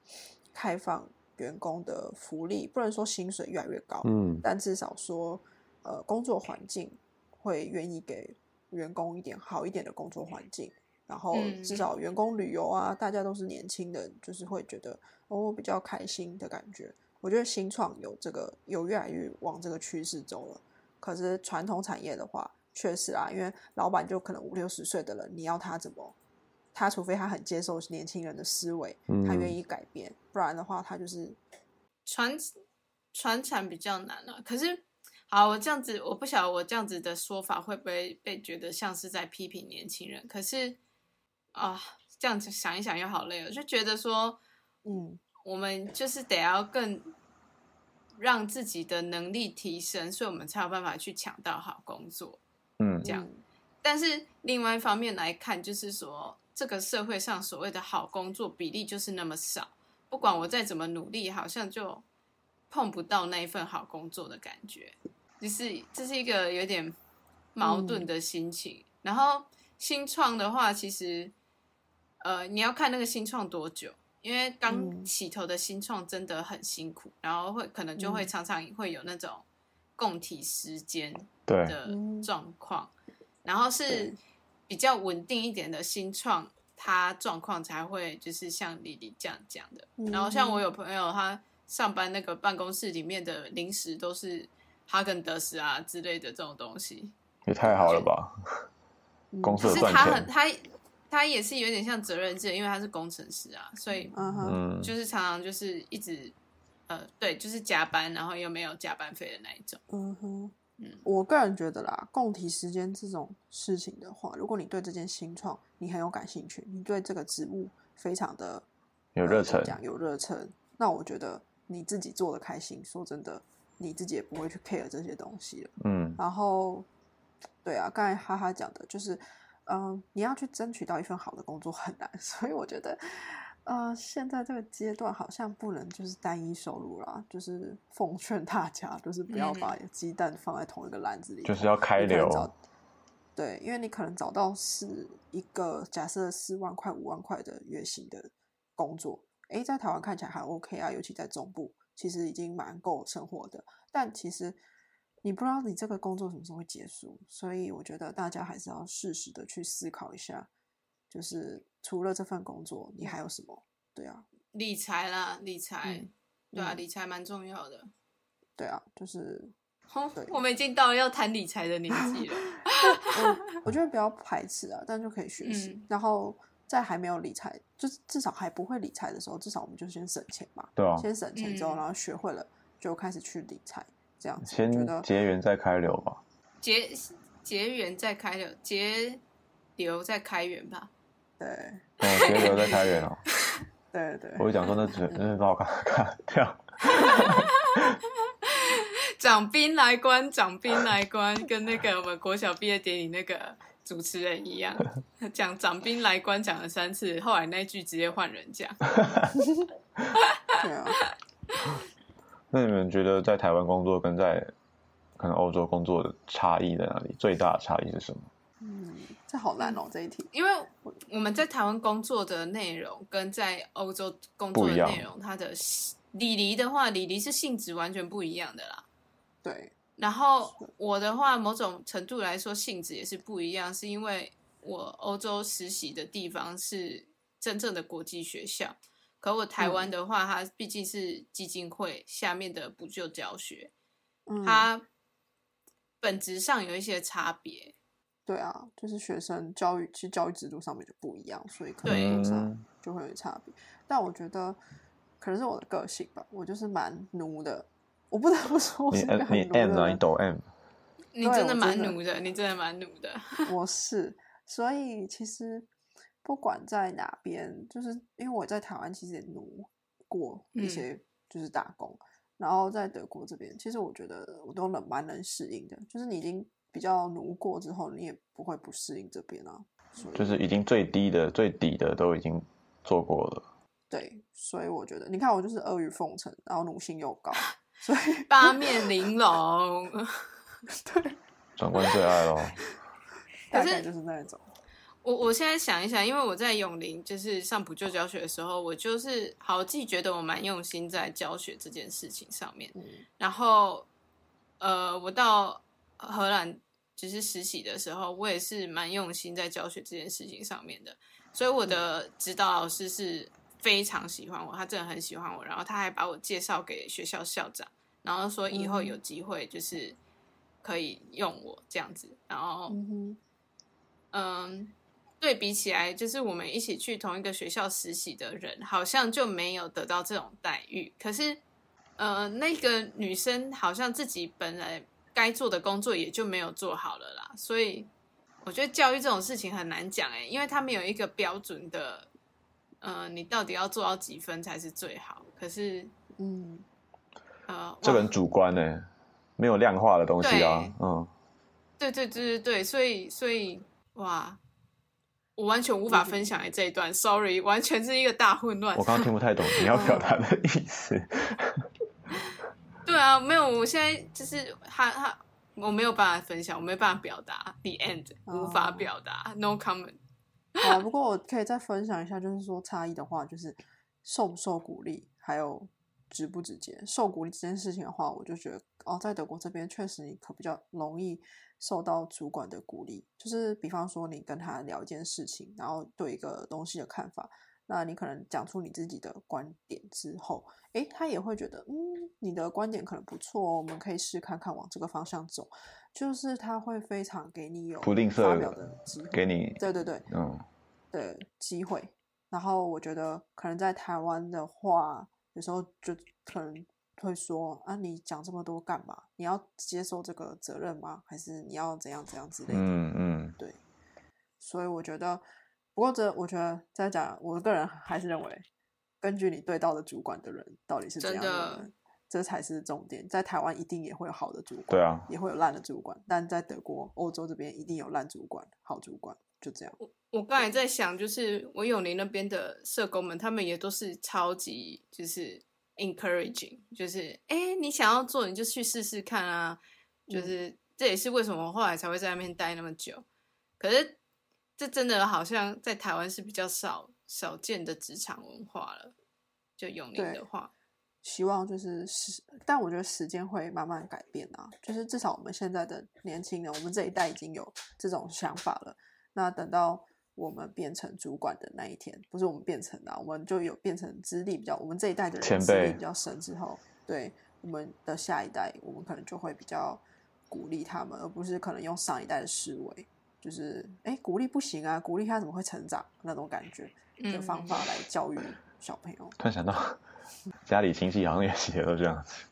S2: 开放，比员工的福利，不能说薪水越来越高，
S4: 嗯
S2: 但至少说呃工作环境会愿意给员工一点好一点的工作环境，然后
S3: 嗯
S2: 至少员工旅游啊，大家都是年轻人，就是会觉得哦比较开心的感觉。我觉得新创有这个有越来越往这个趋势走了。可是传统产业的话，确实啊，因为老板就可能五六十岁的人，你要他怎么？他除非他很接受年轻人的思维，他愿
S4: 嗯
S2: 意改变，不然的话，他就是
S3: 传传产比较难啊。可是，好，我这样子，我不晓得我这样子的说法会不会被觉得像是在批评年轻人。可是啊，这样子想一想又好累哦，就觉得说，
S2: 嗯
S3: 我们就是得要更让自己的能力提升，所以我们才有办法去抢到好工作。
S4: 嗯
S3: 这样但是另外一方面来看，就是说这个社会上所谓的好工作比例就是那么少，不管我再怎么努力，好像就碰不到那一份好工作的感觉，就是这是一个有点矛盾的心情。然后新创的话，其实呃你要看那个新创多久。因为刚
S2: 嗯
S3: 起头的新创真的很辛苦，然后会可能就会
S2: 嗯
S3: 常常会有那种供体时间，
S4: 对，
S3: 的
S2: 嗯
S3: 状况，然后是比较稳定一点的新创，它状况才会就是像丽丽这样讲的。然后像我有朋友，他上班那个办公室里面的零食都是哈根德斯啊之类的这种东西，
S4: 也太好了吧！
S2: 嗯
S4: 公司
S3: 他很，他他也是有点像责任制，因为他是工程师啊，所以
S2: 嗯哼，
S4: 嗯，
S3: 就是常常就是一直呃对，就是加班，然后又没有加班费的那一种。
S2: 嗯哼，
S3: 嗯
S2: 我个人觉得啦，共体时间这种事情的话，如果你对这件新创你很有感兴趣，你对这个职务非常的
S4: 有热忱，
S2: 讲有热忱，那我觉得你自己做的开心，说真的，你自己也不会去 care 这些东西了。
S4: 嗯
S2: 然后，对啊，刚才哈哈讲的就是，嗯、你要去争取到一份好的工作很难，所以我觉得，呃，现在这个阶段好像不能就是单一收入啦，就是奉劝大家，就是不要把鸡蛋放在同一个篮子里，
S4: 就是要开流，
S2: 对，因为你可能找到是一个假设四万块、五万块的月薪的工作，诶，在台湾看起来还 OK 啊，尤其在中部，其实已经蛮够生活的。但其实你不知道你这个工作什么时候会结束，所以我觉得大家还是要适时的去思考一下，就是除了这份工作，你还有什么？对啊，
S3: 理财啦，理财，
S2: 嗯
S3: 对啊，
S2: 嗯
S3: 理财蛮重要的。
S2: 对啊，就是
S3: 哦，我们已经到了要谈理财的年纪了。
S2: 我我觉得不要排斥啊，但就可以学习。
S3: 嗯
S2: 然后在还没有理财，就是至少还不会理财的时候，至少我们就先省钱嘛。
S4: 对啊，
S2: 先省钱之后，
S3: 嗯
S2: 然后学会了，就开始去理财，这样子。
S4: 先
S2: 得
S4: 结缘再开流吧。
S3: 结结缘再开流，结流再开源吧。
S2: 对
S4: 哦，结流再开源哦。
S2: 对对，
S4: 我就讲说那只那是把我看看掉。
S3: 长兵来关，长兵来关，跟那个我们国小毕业典礼那个主持人一样，讲长兵来官讲了三次，后来那句直接换人讲。
S2: 对啊，
S4: 那你们觉得在台湾工作跟在可能欧洲工作的差异在哪里？最大的差异是什么？
S2: 嗯，这好难哦，这一题。
S3: 因为我们在台湾工作的内容跟在欧洲工作的内容，它的礼仪的话，礼仪是性质完全不一样的啦。
S2: 对，
S3: 然后我的话，某种程度来说性质也是不一样，是因为我欧洲实习的地方是真正的国际学校，可我台湾的话，它毕竟是基金会下面的补救教学，
S2: 嗯，
S3: 它本质上有一些差别。
S2: 对啊，就是学生教育，其实教育制度上面就不一样，所以可能多少
S4: 嗯
S2: 就会有差别。但我觉得可能是我的个性吧，我就是蛮奴的。我不得不说，我
S4: 你
S2: 是一个很
S4: 你 M 啊？你
S2: 的。
S4: 抖 M？
S3: 你真的蛮奴的，你真的蛮奴的。
S2: 我 是，所以其实不管在哪边，就是因为我在台湾其实也奴过一
S3: 嗯
S2: 些就是打工，然后在德国这边，其实我觉得我都能蛮能适应的。就是你已经比较奴过之后，你也不会不适应这边啊。
S4: 就是已经最低的、最底的都已经做过了。
S2: 对，所以我觉得，你看我就是阿谀奉承，然后奴性又高，所以
S3: 八面玲珑。
S2: 对，
S4: 长官最爱咯。
S3: 可是
S2: 就是那一种。
S3: 我我现在想一想，因为我在永林就是上补救教学的时候，我就是好自己觉得我蛮用心在教学这件事情上面。
S2: 嗯
S3: 然后，呃，我到荷兰就是实习的时候，我也是蛮用心在教学这件事情上面的。所以我的指导老师是非常喜欢我，他真的很喜欢我，然后他还把我介绍给学校校长，然后说以后有机会就是可以用我这样子。然后，
S2: 嗯
S3: 对比起来，就是我们一起去同一个学校实习的人，好像就没有得到这种待遇。可是，呃，那个女生好像自己本来该做的工作也就没有做好了啦。所以，我觉得教育这种事情很难讲诶，因为他们有一个标准的，呃，你到底要做到几分才是最好。可是，
S2: 嗯，
S3: 呃，
S4: 这个很主观呢，没有量化的东西啊
S3: 对。
S4: 嗯，
S3: 对对对对对，所以所以哇，我完全无法分享这一段，sorry，完全是一个大混乱
S4: 我。刚刚听不太懂你要表达的意思。
S3: 对啊，没有，我现在就是他他我没有办法分享，我没办法表达，the end，
S2: 哦
S3: 无法表达，no comment。
S2: 好，不过我可以再分享一下，就是说差异的话，就是受不受鼓励，还有直不直接。受鼓励这件事情的话，我就觉得哦，在德国这边确实你可比较容易受到主管的鼓励，就是比方说你跟他聊一件事情，然后对一个东西的看法，那你可能讲出你自己的观点之后，诶，他也会觉得嗯，你的观点可能不错哦，我们可以试看看往这个方向走，就是他会非常给你有
S4: 不吝
S2: 发表
S4: 啬
S2: 的机会，
S4: 给你，
S2: 对对对，
S4: 嗯，
S2: 的机会。然后我觉得可能在台湾的话，有时候就可能会说啊，你讲这么多干嘛？你要接受这个责任吗？还是你要怎样怎样之类的？
S4: 嗯嗯，对
S2: 所以我觉得，不过这我觉得在讲，我个人还是认为，根据你对到的主管的人到底是怎样
S3: 的
S2: 人，这才是重点。在台湾一定也会有好的主管，
S4: 对啊，
S2: 也会有烂的主管，但在德国、欧洲这边一定有烂主管、好主管，就这样。
S3: 我刚才在想，就是我永林那边的社工们，他们也都是超级就是 encouraging，就是哎、诶你想要做你就去试试看啊，就是、这也是为什么我后来才会在那边待那么久。可是这真的好像在台湾是比较少少见的职场文化了，就永林
S2: 对
S3: 的话，
S2: 希望就是时，但我觉得时间会慢慢改变啊。就是至少我们现在的年轻人，我们这一代已经有这种想法了。那等到我们变成主管的那一天，不是我们变成的啊，我们就有变成资历比较，我们这一代的人资历比较深之后，对我们的下一代，我们可能就会比较鼓励他们，而不是可能用上一代的思维，就是哎鼓励不行啊，鼓励他怎么会成长那种感觉的
S3: 嗯
S2: 方法来教育小朋友。
S4: 突然想到，家里亲戚好像也也都这样子，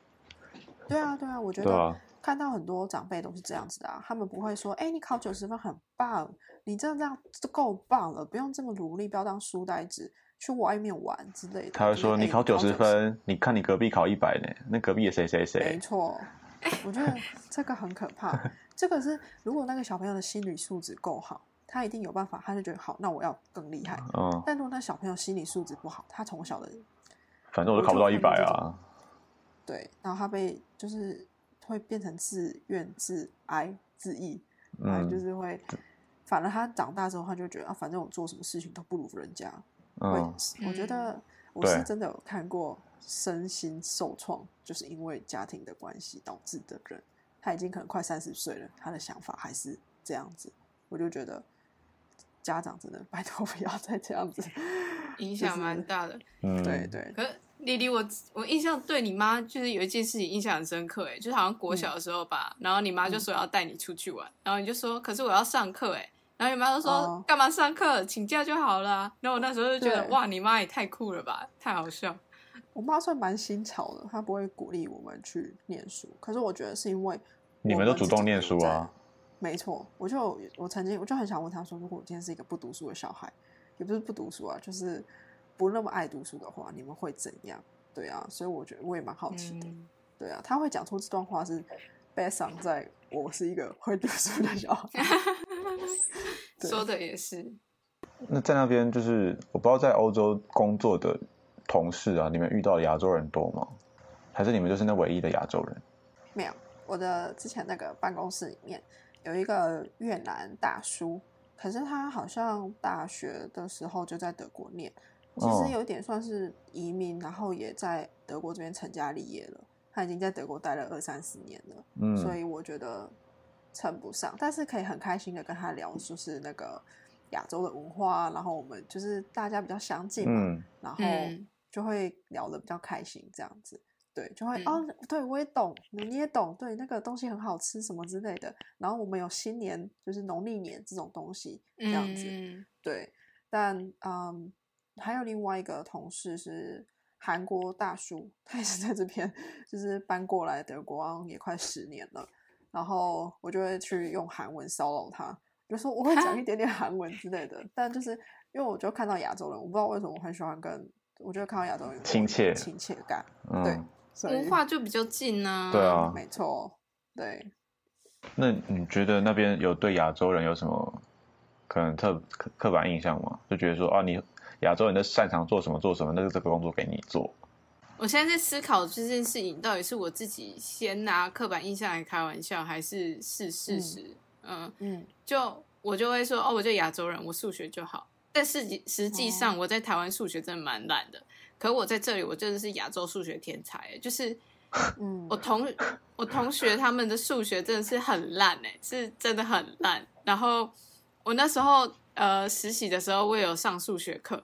S2: 对啊，对啊，我觉得看到很多长辈都是这样子的啊，他们不会说，哎、你考九十分很棒，你真的这样就够棒了，不用这么努力，不要当书呆子，去外面玩之类的。
S4: 他会说你考九十分，你看你隔壁考一百呢，那隔壁的谁谁谁没，
S2: 错，我觉得这个很可怕。这个是如果那个小朋友的心理素质够好，他一定有办法，他就觉得好，那我要更厉害。
S4: 嗯，
S2: 但如果那小朋友心理素质不好，他从小的
S4: 反正我都考不到一百啊，
S2: 对，然后他被就是会变成自怨自哀自艾，反正就
S4: 嗯。
S2: 是会，反正他长大之后，他就觉得啊，反正我做什么事情都不如人家。
S4: 嗯，，
S2: 我觉得我是真的有看过身心受创，就是因为家庭的关系导致的人，他已经可能快三十岁了，他的想法还是这样子，我就觉得家长真的 拜托不要再这样子，
S3: 影响
S2: 就是
S3: 蛮大的。
S4: 嗯，
S2: 对对，
S3: 可是丽丽，我我印象对你妈就是有一件事情印象很深刻，哎，就是好像国小的时候吧，然后你妈就说要带你出去玩，然后你就说可是我要上课，哎，然后你妈就说、
S2: 哦
S3: 干嘛上课，请假就好了啊。然后我那时候就觉得哇，你妈也太酷了吧，太好笑。
S2: 我妈算蛮新潮的，她不会鼓励我们去念书，可是我觉得是因为
S4: 你们都主动念书啊。
S2: 没错，我就我曾经我就很想问她说，如果我今天是一个不读书的小孩，也不是不读书啊，就是不那么爱读书的话，你们会怎样？对啊，所以我觉得我也蛮好奇的。
S3: 嗯，
S2: 对啊，他会讲出这段话是 based on 在我是一个会读书的小孩。对
S3: 说的也是。
S4: 那在那边就是我不知道在欧洲工作的同事啊，你们遇到的亚洲人多吗？还是你们就是那唯一的亚洲人？
S2: 没有，我的之前那个办公室里面有一个越南大叔可是他好像大学的时候就在德国念，其
S4: 哦
S2: 实有点算是移民，然后也在德国这边成家立业了。他已经在德国待了二三十年了，
S4: 嗯，
S2: 所以我觉得称不上，但是可以很开心的跟他聊，就是那个亚洲的文化啊，然后我们就是大家比较相近嘛，
S4: 嗯
S2: 然后
S3: 嗯
S2: 就会聊的比较开心，这样子。对，就会、
S3: 嗯
S2: 哦，对我也懂，你也懂，对，那个东西很好吃什么之类的。然后我们有新年，就是农历年这种东西，这样子。
S3: 嗯
S2: 对，但嗯，还有另外一个同事是韩国大叔，他也是在这边，就是搬过来德国，也快十年了。然后我就会去用韩文骚扰他，就说我会讲一点点韩文之类的。但就是因为我就看到亚洲人，我不知道为什么我很喜欢跟，我就会看到亚洲人
S4: 亲切
S2: 亲切感，
S4: 嗯，
S2: 对，
S3: 文化就比较近呢、
S4: 对啊。
S2: 没错，对。
S4: 那你觉得那边有对亚洲人有什么可能特刻刻板印象吗？就觉得说啊，你亚洲人的擅长做什么做什么，那个这个工作给你做。
S3: 我现在在思考这件事情，到底是我自己先拿刻板印象来开玩笑，还是是事实？嗯，
S2: 嗯
S3: 就我就会说，哦，我就亚洲人，我数学就好。但是实际上，我在台湾数学真的蛮烂的。可我在这里，我真的是亚洲数学天才，就是
S2: 嗯
S3: 我同我同学他们的数学真的是很烂哎，是真的很烂。然后我那时候呃实习的时候，我也有上数学课，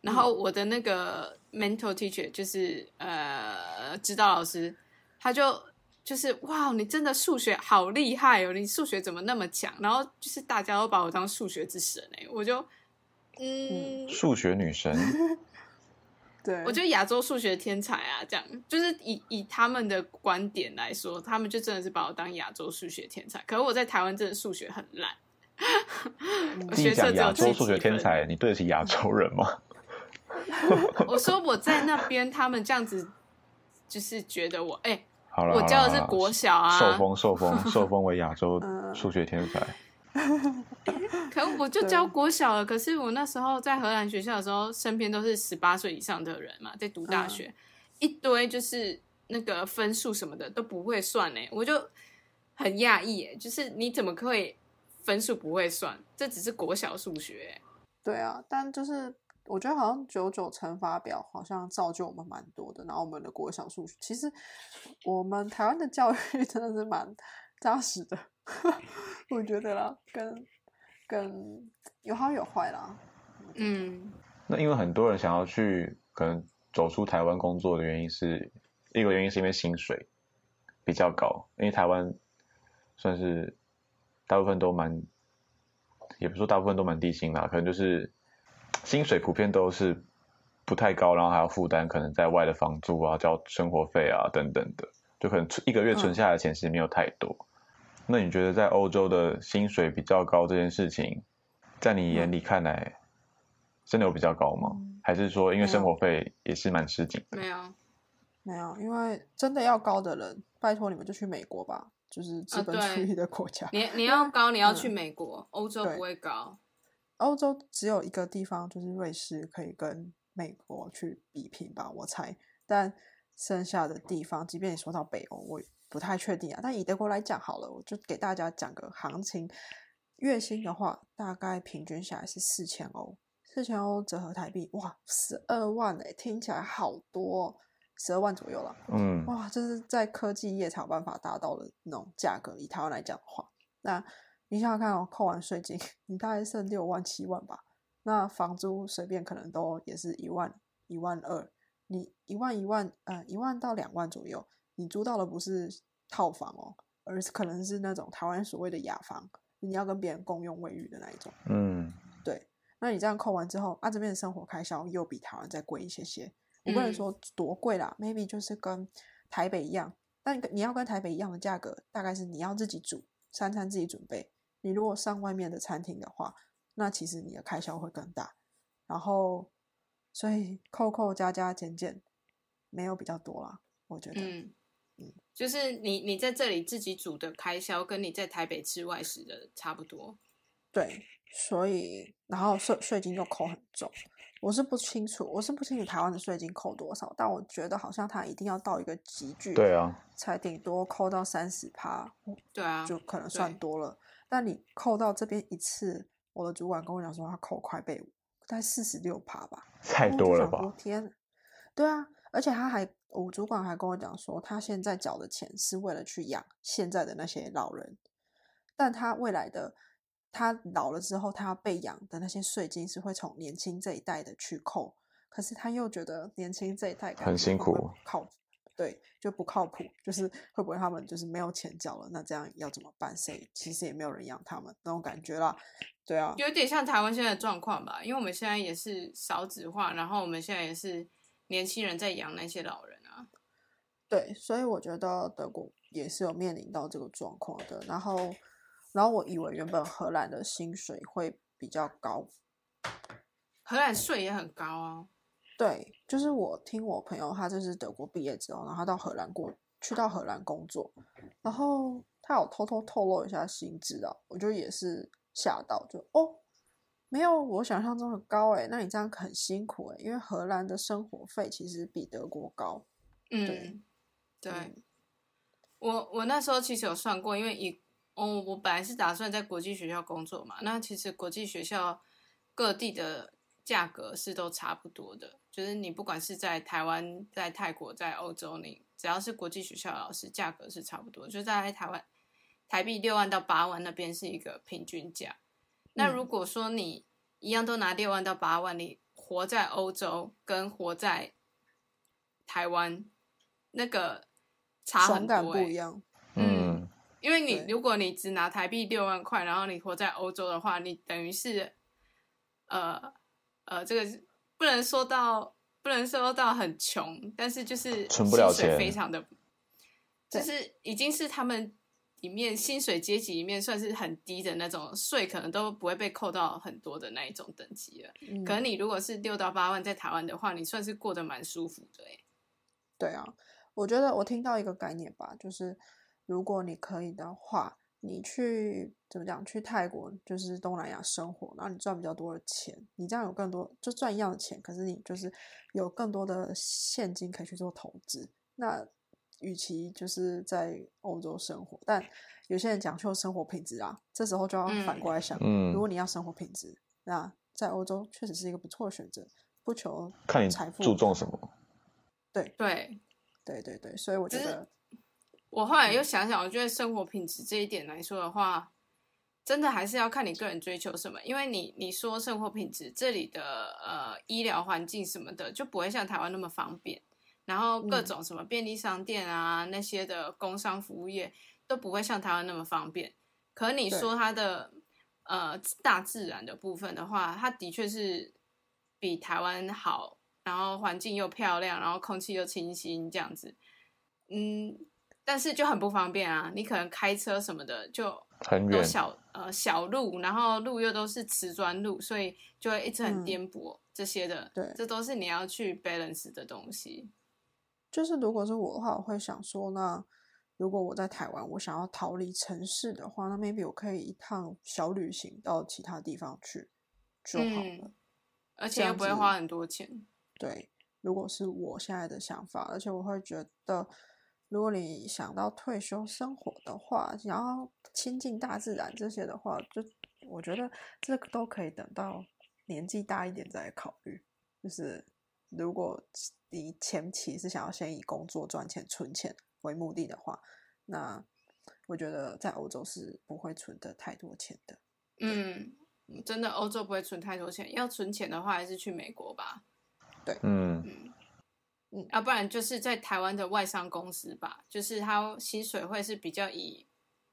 S3: 然后我的那个 mental teacher 就是呃指导老师，他就就是哇，你真的数学好厉害哦，你数学怎么那么强？然后就是大家都把我当数学之神哎，我就嗯
S4: 数学女神，
S2: 对，
S3: 我觉得亚洲数学天才啊，这样就是以以他们的观点来说，他们就真的是把我当亚洲数学天才。可是我在台湾真的数学很烂，学测只有
S4: 讲亚洲数学。天才，你对得起亚洲人吗？
S3: 我说我在那边，他们这样子就是觉得我哎、
S4: 好了，
S3: 我教的是国小啊
S4: 受封受封 受封为亚洲
S2: 嗯
S4: 数学天才。
S3: 可我就教国小了，可是我那时候在荷兰学校的时候，身边都是十八岁以上的人嘛，在读大学，一堆就是那个分数什么的都不会算呢，我就很讶异哎，就是你怎么可以分数不会算？这只是国小数学欸，
S2: 对啊，但就是我觉得好像九九乘法表好像造就我们蛮多的，然后我们的国小数学，其实我们台湾的教育 真的是蛮扎实的，我觉得啦，跟跟有好有坏啦。
S3: 嗯
S4: 那因为很多人想要去可能走出台湾工作的原因是，一个原因是因为薪水比较高，因为台湾算是大部分都蛮，也不是说大部分都蛮低薪啦，可能就是薪水普遍都是不太高，然后还要负担可能在外的房租啊、交生活费啊等等的，就可能存一个月存
S2: 嗯
S4: 下来的钱其实没有太多。那你觉得在欧洲的薪水比较高这件事情，在你眼里看来，真的有比较高吗？
S2: 嗯
S4: 还是说因为生活费也是蛮吃紧的？
S3: 没有
S2: 没有，因为真的要高的人，拜托你们就去美国吧，就是资本主义的国家。
S3: 你你要高，你要去
S2: 嗯
S3: 美国，欧洲不会高。
S2: 欧洲只有一个地方，就是瑞士可以跟美国去比拼吧，我猜。但剩下的地方，即便你说到北欧，我不太确定啊。但以德国来讲好了，我就给大家讲个行情。月薪的话，大概平均下来是四千欧，四千欧折合台币，哇，十二万哎、听起来好多、哦，十二万左右了。
S4: 嗯，
S2: 哇，这是在科技业才有办法达到的那种价格。以台湾来讲的话，那你想想看哦，扣完税金，你大概剩六万七万吧。那房租随便可能都也是一万一万二，你一万一万呃一万到两万左右，你租到的不是套房哦，而是可能是那种台湾所谓的雅房，你要跟别人共用卫浴的那一种。
S4: 嗯，
S2: 对，那你这样扣完之后，啊这边的生活开销又比台湾再贵一些些。我不能
S3: 嗯
S2: 说多贵啦、m a y b e 就是跟台北一样，但你要跟台北一样的价格，大概是你要自己煮，三餐自己准备。你如果上外面的餐厅的话，那其实你的开销会更大。然后，所以扣扣加加减减，没有比较多啦，我觉得。
S3: 就是你你在这里自己煮的开销，跟你在台北吃外食的差不多。
S2: 对，所以然后税税金就扣很重，我是不清楚，我是不清楚台湾的税金扣多少，但我觉得好像它一定要到一个集聚，
S4: 对啊，
S2: 才顶多扣到三十趴，
S3: 对啊，
S2: 就可能算多了。但你扣到这边一次我的主管跟我讲说，他扣快被大概四十六趴吧，
S4: 太多了吧？
S2: 天，对啊，而且他还，我主管还跟我讲说，他现在缴的钱是为了去养现在的那些老人，但他未来的他老了之后，他要被养的那些税金是会从年轻这一代的去扣，可是他又觉得年轻这一代
S4: 很辛苦
S2: 靠，对，就不靠谱，就是会不会他们就是没有钱缴了，那这样要怎么办？谁其实也没有人养他们那种感觉啦，对啊，
S3: 有点像台湾现在的状况吧，因为我们现在也是少子化，然后我们现在也是年轻人在养那些老人啊。
S2: 对，所以我觉得德国也是有面临到这个状况的。然后，然后我以为原本荷兰的薪水会比较高，
S3: 荷兰税也很高啊。
S2: 对，就是我听我朋友他就是德国毕业之后，然后他到荷兰过去到荷兰工作，然后他有偷偷透露一下薪资啊，我就也是吓到，就哦，没有我想象中的高诶，那你这样很辛苦诶，因为荷兰的生活费其实比德国高。对
S3: 嗯，对，
S2: 嗯
S3: 我我那时候其实有算过，因为以哦，我本来是打算在国际学校工作嘛，那其实国际学校各地的价格是都差不多的，就是你不管是在台湾、在泰国、在欧洲，你只要是国际学校老师，价格是差不多，就在台湾台币六万到八万那边是一个平均价。那
S2: 嗯。
S3: 如果说你一样都拿六万到八万，你活在欧洲跟活在台湾，那个差很多、
S2: 爽感不
S3: 欸
S2: 一样，
S4: 嗯，
S3: 因为你如果你只拿台币六万块，然后你活在欧洲的话，你等于是，呃呃，这个不能说到不能说到很穷，但是就是
S4: 存不了
S3: 薪水
S4: 钱
S3: 非常的，就是已经是他们里面薪水阶级里面算是很低的那种，税可能都不会被扣到很多的那一种等级了。
S2: 嗯
S3: 可能你如果是六到八万在台湾的话，你算是过得蛮舒服的哎、
S2: 对啊，我觉得我听到一个概念吧，就是如果你可以的话，你去怎么讲？去泰国就是东南亚生活，然后你赚比较多的钱，你这样有更多就赚一样的钱，可是你就是有更多的现金可以去做投资。那与其就是在欧洲生活，但有些人讲究生活品质啊，这时候就要反
S3: 嗯
S2: 过来想，
S4: 嗯
S2: 如果你要生活品质，那在欧洲确实是一个不错的选择，不求
S4: 看你
S2: 财富
S4: 注重什么。
S3: 对，
S2: 对对对对，所以我觉得。
S3: 我后来又想想，我觉得生活品质这一点来说的话，真的还是要看你个人追求什么。因为你你说生活品质，这里的呃医疗环境什么的就不会像台湾那么方便，然后各
S2: 嗯
S3: 种什么便利商店啊、那些的工商服务业都不会像台湾那么方便。可你说它的呃大自然的部分的话，它的确是比台湾好，然后环境又漂亮，然后空气又清新这样子。嗯，但是就很不方便啊！你可能开车什么的就都
S4: 很远，
S3: 小呃小路，然后路又都是瓷砖路，所以就会一直很
S2: 嗯
S3: 颠簸、这些的。
S2: 对
S3: 这都是你要去 balance 的东西。
S2: 就是如果是我的话，我会想说，那如果我在台湾，我想要逃离城市的话，那 maybe 我可以一趟小旅行到其他地方去就好了。
S3: 嗯，而且又
S2: 这样子
S3: 不会花很多钱。
S2: 对，如果是我现在的想法，而且我会觉得，如果你想到退休生活的话，想要亲近大自然这些的话，就我觉得这个都可以等到年纪大一点再考虑。就是如果你前期是想要先以工作赚钱、存钱为目的的话，那我觉得在欧洲是不会存的太多钱的。
S3: 嗯，真的欧洲不会存太多钱，要存钱的话还是去美国吧。
S4: 对嗯，
S3: 要、啊不然就是在台湾的外商公司吧，就是他薪水会是比较以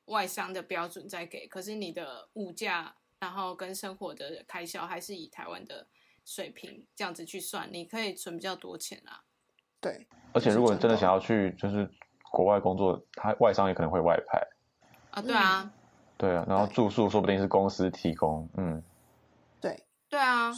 S3: 外商的标准在给，可是你的物价，然后跟生活的开销还是以台湾的水平这样子去算，你可以存比较多钱啊。
S2: 对，
S4: 而且如果你真的想要去就是国外工作，他外商也可能会外派，
S3: 啊，对啊，
S4: 对啊，然后住宿说不定是公司提供，嗯，
S2: 对，
S3: 对啊，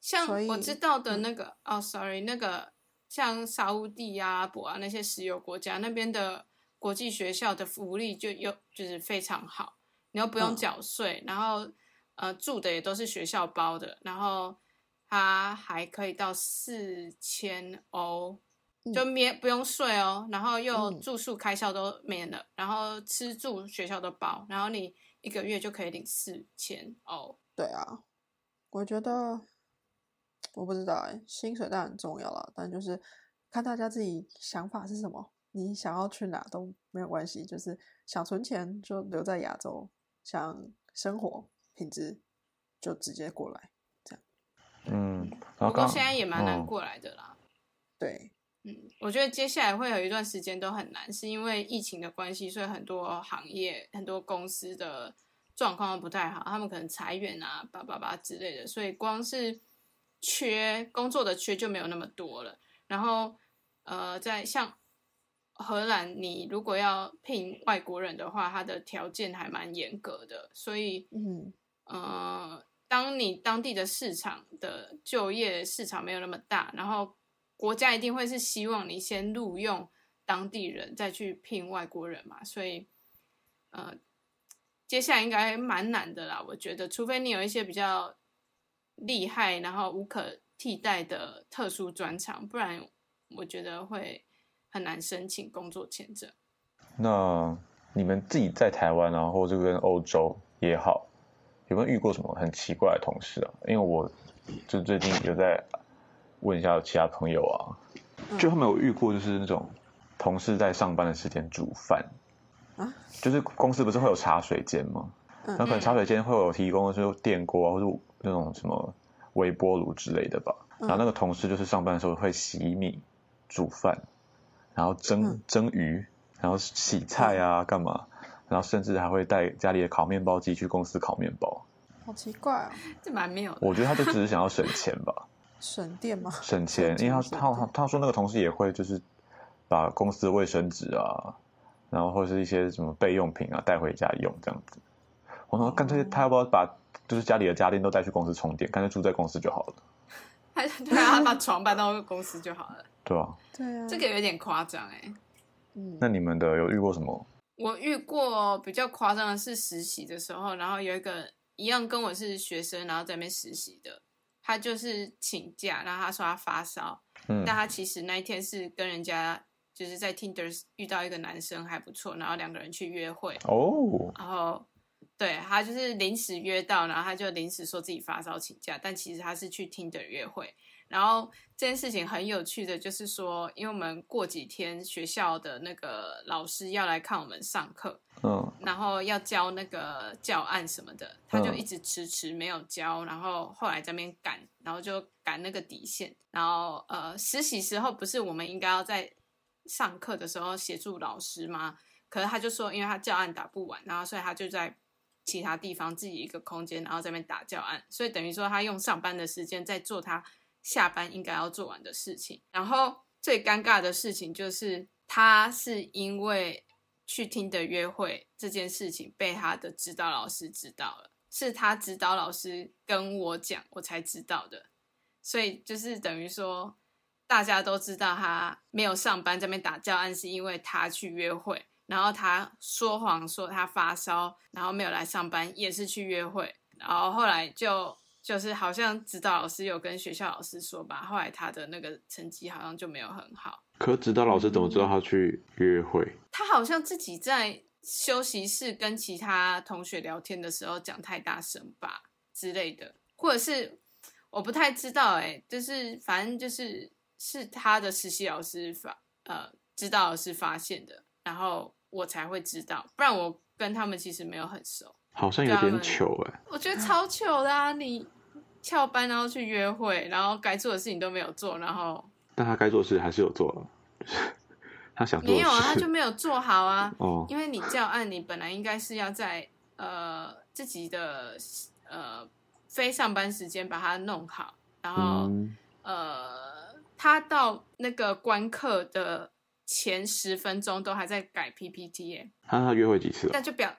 S3: 像我知道的
S2: 嗯
S3: 那个、哦，sorry，那个像沙乌地啊、阿伯啊那些石油国家那边的国际学校的福利就又就是非常好，你又不用
S2: 嗯
S3: 缴税，然后呃住的也都是学校包的，然后它还可以到四千欧。就免不用税哦，然后又
S2: 嗯
S3: 住宿开销都免了，然后吃住学校都包，然后你一个月就可以领四千欧，
S2: 对啊，我觉得我不知道哎，薪水当然很重要了，但就是看大家自己想法是什么。你想要去哪都没有关系，就是想存钱就留在亚洲，想生活品质就直接过来。
S4: 嗯，
S3: 不过现在也蛮难
S4: 嗯
S3: 过来的啦。
S2: 对，
S3: 嗯，我觉得接下来会有一段时间都很难，是因为疫情的关系，所以很多行业、很多公司的状况都不太好，他们可能裁员啊、叭叭叭之类的，所以光是缺工作的缺就没有那么多了。然后，呃，在像荷兰，你如果要聘外国人的话，他的条件还蛮严格的，所以
S2: 嗯，
S3: 呃，当你当地的市场的就业市场没有那么大，然后国家一定会是希望你先录用当地人，再去聘外国人嘛，所以呃，接下来应该蛮难的啦，我觉得，除非你有一些比较厉害，然后无可替代的特殊专长，不然我觉得会很难申请工作签证。
S4: 那你们自己在台湾啊，或者跟欧洲也好，有没有遇过什么很奇怪的同事啊？因为我就最近有在问一下其他朋友啊，就他们有遇过就是那种同事在上班的时间煮饭
S2: 啊，
S4: 就是公司不是会有茶水间吗？
S2: 嗯
S4: 那可能茶水间会有提供的就是电锅啊，或者那种什么微波炉之类的吧。然后那个同事就是上班的时候会洗米、煮饭，然后蒸
S2: 嗯
S4: 蒸鱼，然后洗菜啊，干嘛？然后甚至还会带家里的烤面包机去公司烤面包。
S2: 好奇怪哦，
S3: 这蛮妙的。
S4: 我觉得他就只是想要省钱吧，
S2: 省电吗？
S4: 省钱，因为他
S2: 省
S4: 他他说那个同事也会就是把公司的卫生纸啊，然后或是一些什么备用品啊带回家用这样子。我说干脆他要不要把就是家里的家电都带去公司充电，干脆住在公司就好了，
S3: 他对啊，他把床搬到公司就好了。
S4: 对啊、
S2: 对啊，
S3: 这个有点夸张哎。
S2: 嗯，
S4: 那你们的有遇过什么？
S3: 我遇过比较夸张的是实习的时候，然后有一个一样跟我是学生，然后在那边实习的，他就是请假，然后他说他发烧，
S4: 嗯
S3: 但他其实那一天是跟人家就是在 Tinder 遇到一个男生还不错，然后两个人去约会，
S4: 哦，
S3: 然后对他就是临时约到，然后他就临时说自己发烧请假，但其实他是去 Tinder 约会。然后这件事情很有趣的，就是说，因为我们过几天学校的那个老师要来看我们上课，
S4: 嗯
S3: 然后要交那个教案什么的，他就
S4: 嗯
S3: 一直迟迟没有交，然后后来在那边赶，然后就赶那个底线。然后呃，实习时候不是我们应该要在上课的时候协助老师吗？可是他就说，因为他教案打不完，然后所以他就在其他地方自己一个空间，然后在那边打教案，所以等于说他用上班的时间在做他下班应该要做完的事情。然后最尴尬的事情就是，他是因为去听的约会这件事情被他的指导老师知道了，是他指导老师跟我讲，我才知道的。所以就是等于说，大家都知道他没有上班这边打教案，是因为他去约会，然后他说谎说他发烧，然后没有来上班，也是去约会，然后后来就就是好像指导老师有跟学校老师说吧，后来他的那个成绩好像就没有很好，
S4: 可指导老师怎么知道他去约会？
S3: 他好像自己在休息室跟其他同学聊天的时候讲太大声吧之类的，或者是我不太知道哎、就是反正就是是他的实习老师发呃指导老师发现的，然后我才会知道，不然我跟他们其实没有很熟。
S4: 好像
S3: 有点
S4: 糗哎、
S3: 我觉得超糗的啊！你翘班然后去约会，然后该做的事情都没有做，然后
S4: 但他该做的事还是有做了，他想
S3: 没有啊，他就没有做好啊。
S4: 哦，
S3: 因为你教案，你本来应该是要在呃自己的呃非上班时间把它弄好，然后、
S4: 嗯，
S3: 呃，他到那个观课的前十分钟都还在改 PPT 耶，
S4: 他他约会几次、啊？
S3: 那就表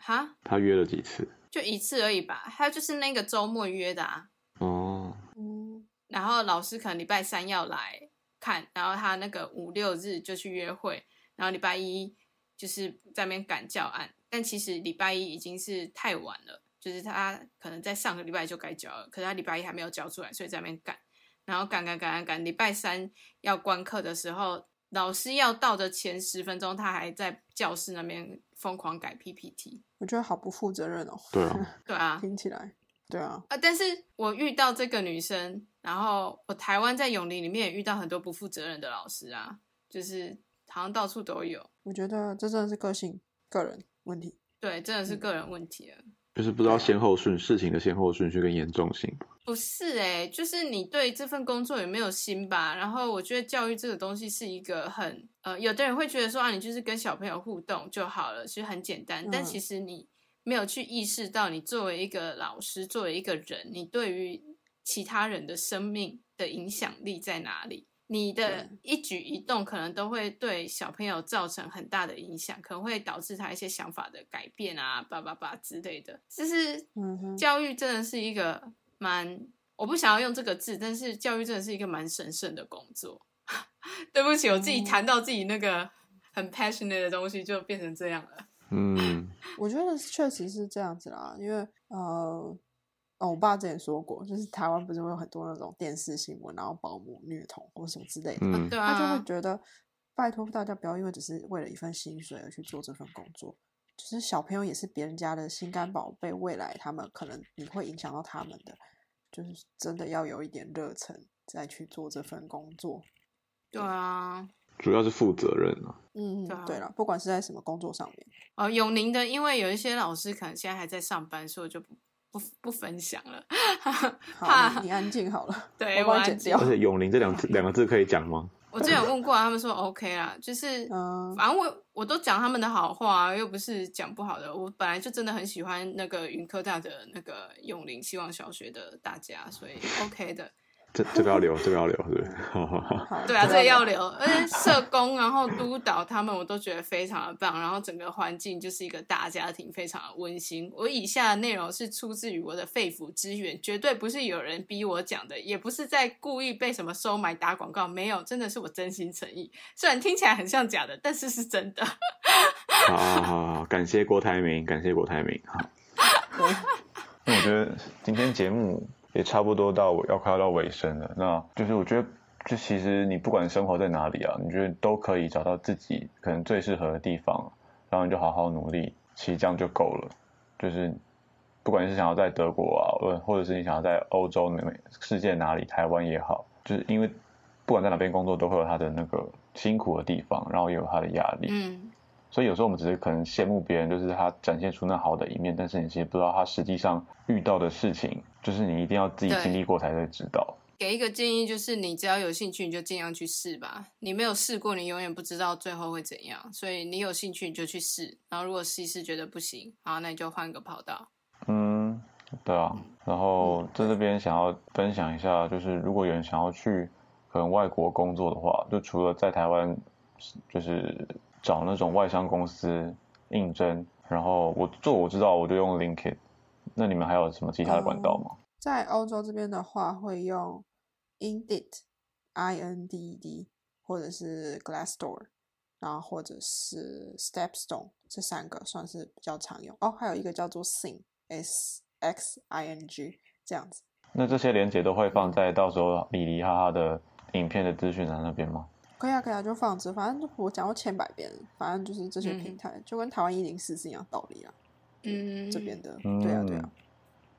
S3: 哈
S4: 他约了几次？
S3: 就一次而已吧，他就是那个周末约的啊，
S4: 哦，
S2: 嗯，
S3: 然后老师可能礼拜三要来看，然后他那个五六日就去约会，然后礼拜一就是在那边赶教案，但其实礼拜一已经是太晚了，就是他可能在上个礼拜就该交了，可是他礼拜一还没有交出来，所以在那边赶，然后赶赶赶赶赶，礼拜三要观课的时候，老师要到的前十分钟，他还在教室那边疯狂改 PPT。
S2: 我觉得好不负责任哦。
S4: 对啊，
S3: 对啊，
S2: 听起来，对啊，
S3: 啊！但是我遇到这个女生，然后我台湾在永林里面也遇到很多不负责任的老师啊，就是好像到处都有。
S2: 我觉得这真的是个性、个人问题。
S3: 对，真的是个人问题了。
S4: 就是不知道先后顺事情的先后顺序跟严重性。
S3: 不是哎、就是你对这份工作有没有心吧？然后我觉得教育这个东西是一个很呃，有的人会觉得说啊，你就是跟小朋友互动就好了，其实很简单。但
S2: 嗯
S3: 其实你没有去意识到，你作为一个老师，作为一个人，你对于其他人的生命的影响力在哪里？你的一举一动可能都会对小朋友造成很大的影响，可能会导致他一些想法的改变啊，叭叭叭之类的。就是教育真的是一个蛮，我不想要用这个字，但是教育真的是一个蛮神圣的工作。对不起，我自己
S2: 嗯
S3: 谈到自己那个很 passionate 的东西，就变成这样了。
S4: 嗯，
S2: 我觉得确实是这样子啦，因为呃，哦，我爸之前说过，就是台湾不是会有很多那种电视新闻，然后保姆虐童或什么之类的，
S4: 嗯
S3: 对
S2: 他就
S3: 啊
S2: 会，觉得，拜托大家不要因为只是为了一份薪水而去做这份工作。就是小朋友也是别人家的心肝宝贝，未来他们可能你会影响到他们的，就是真的要有一点热忱再去做这份工作。
S3: 对啊。
S4: 主要是负责任啊。
S2: 嗯
S3: 对啊，
S2: 对了，不管是在什么工作上面，
S3: 哦，永宁的，因为有一些老师可能现在还在上班，所以我就不不不分享了。
S2: 好，
S3: 怕
S2: 你你安静好了，
S3: 对
S2: 我帮
S3: 我安静
S2: 你剪掉
S4: 而。且“永宁”这两字两个字可以讲吗？
S3: 我之前有问过、啊，他们说 OK 啦，就是
S2: 嗯
S3: 反正我我都讲他们的好话、啊，又不是讲不好的。我本来就真的很喜欢那个云科大的那个永林希望小学的大家，所以 OK 的。
S4: 这这个要留，这个要留，是不是？好好好
S2: 好，
S3: 对啊，
S2: 不
S3: 这个要留。而且社工，然后督导他们，我都觉得非常的棒。然后整个环境就是一个大家庭，非常的温馨。我以下的内容是出自于我的肺腑之言，绝对不是有人逼我讲的，也不是在故意被什么收买打广告，没有，真的是我真心诚意。虽然听起来很像假的，但是是真的。
S4: 好 好好好，感谢郭台铭，感谢郭台铭。好，那我觉得今天节目也差不多到要快要到尾声了。那就是我觉得，就其实你不管生活在哪里啊，你觉得都可以找到自己可能最适合的地方，然后你就好好努力，其实这样就够了。就是不管你是想要在德国啊，或或者是你想要在欧洲、美世界哪里，台湾也好，就是因为不管在哪边工作，都会有他的那个辛苦的地方，然后也有他的压力。
S3: 嗯，
S4: 所以有时候我们只是可能羡慕别人，就是他展现出那好的一面，但是你其实不知道他实际上遇到的事情，就是你一定要自己经历过才会知道。
S3: 给一个建议就是，你只要有兴趣，你就尽量去试吧。你没有试过，你永远不知道最后会怎样。所以你有兴趣，你就去试。然后如果试一试觉得不行，好，那你就换个跑道。
S4: 嗯，对啊。然后在这边想要分享一下，就是如果有人想要去可能外国工作的话，就除了在台湾，就是找那种外商公司应征，然后我做我知道我就用 LinkedIn。那你们还有什么其他的管道吗？
S2: 在欧洲这边的话，会用 Indeed，I N D E D，或者是 Glassdoor，然后或者是 Stepstone，这三个算是比较常用。哦，还有一个叫做 Sing，S X I N G 这样子。
S4: 那这些连接都会放在到时候里里哈哈的影片的资讯栏那边吗？
S2: 可以啊，可以啊，就放着，反正我讲过千百遍了，反正就是这些
S3: 嗯
S2: 平台，就跟台湾一零四是一样道理啊。
S3: 嗯，
S2: 这边的，
S4: 嗯
S2: 对啊，对啊，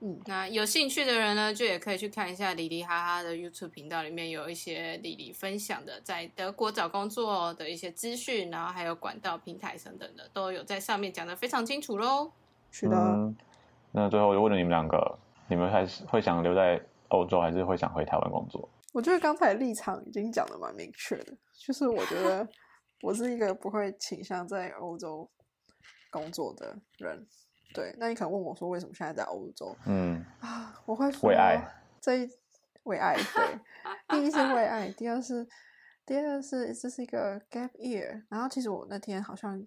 S2: 嗯，
S3: 那有兴趣的人呢，就也可以去看一下李黎哈哈的 YouTube 频道，里面有一些李黎分享的在德国找工作的一些资讯，然后还有管道平台等等的，都有在上面讲的非常清楚喽。
S2: 是的。
S4: 嗯，那最后我就问了你们两个，你们还是会想留在欧洲，还是会想回台湾工作？
S2: 我觉得刚才立场已经讲的蛮明确的，就是我觉得 我是一个不会倾向在欧洲工作的人。对，那你可能问我说为什么现在在欧洲
S4: 嗯，
S2: 啊？我会说
S4: 为爱
S2: 这一为爱，对，第一是为爱，第二是第二是这是一个 gap year。然后其实我那天好像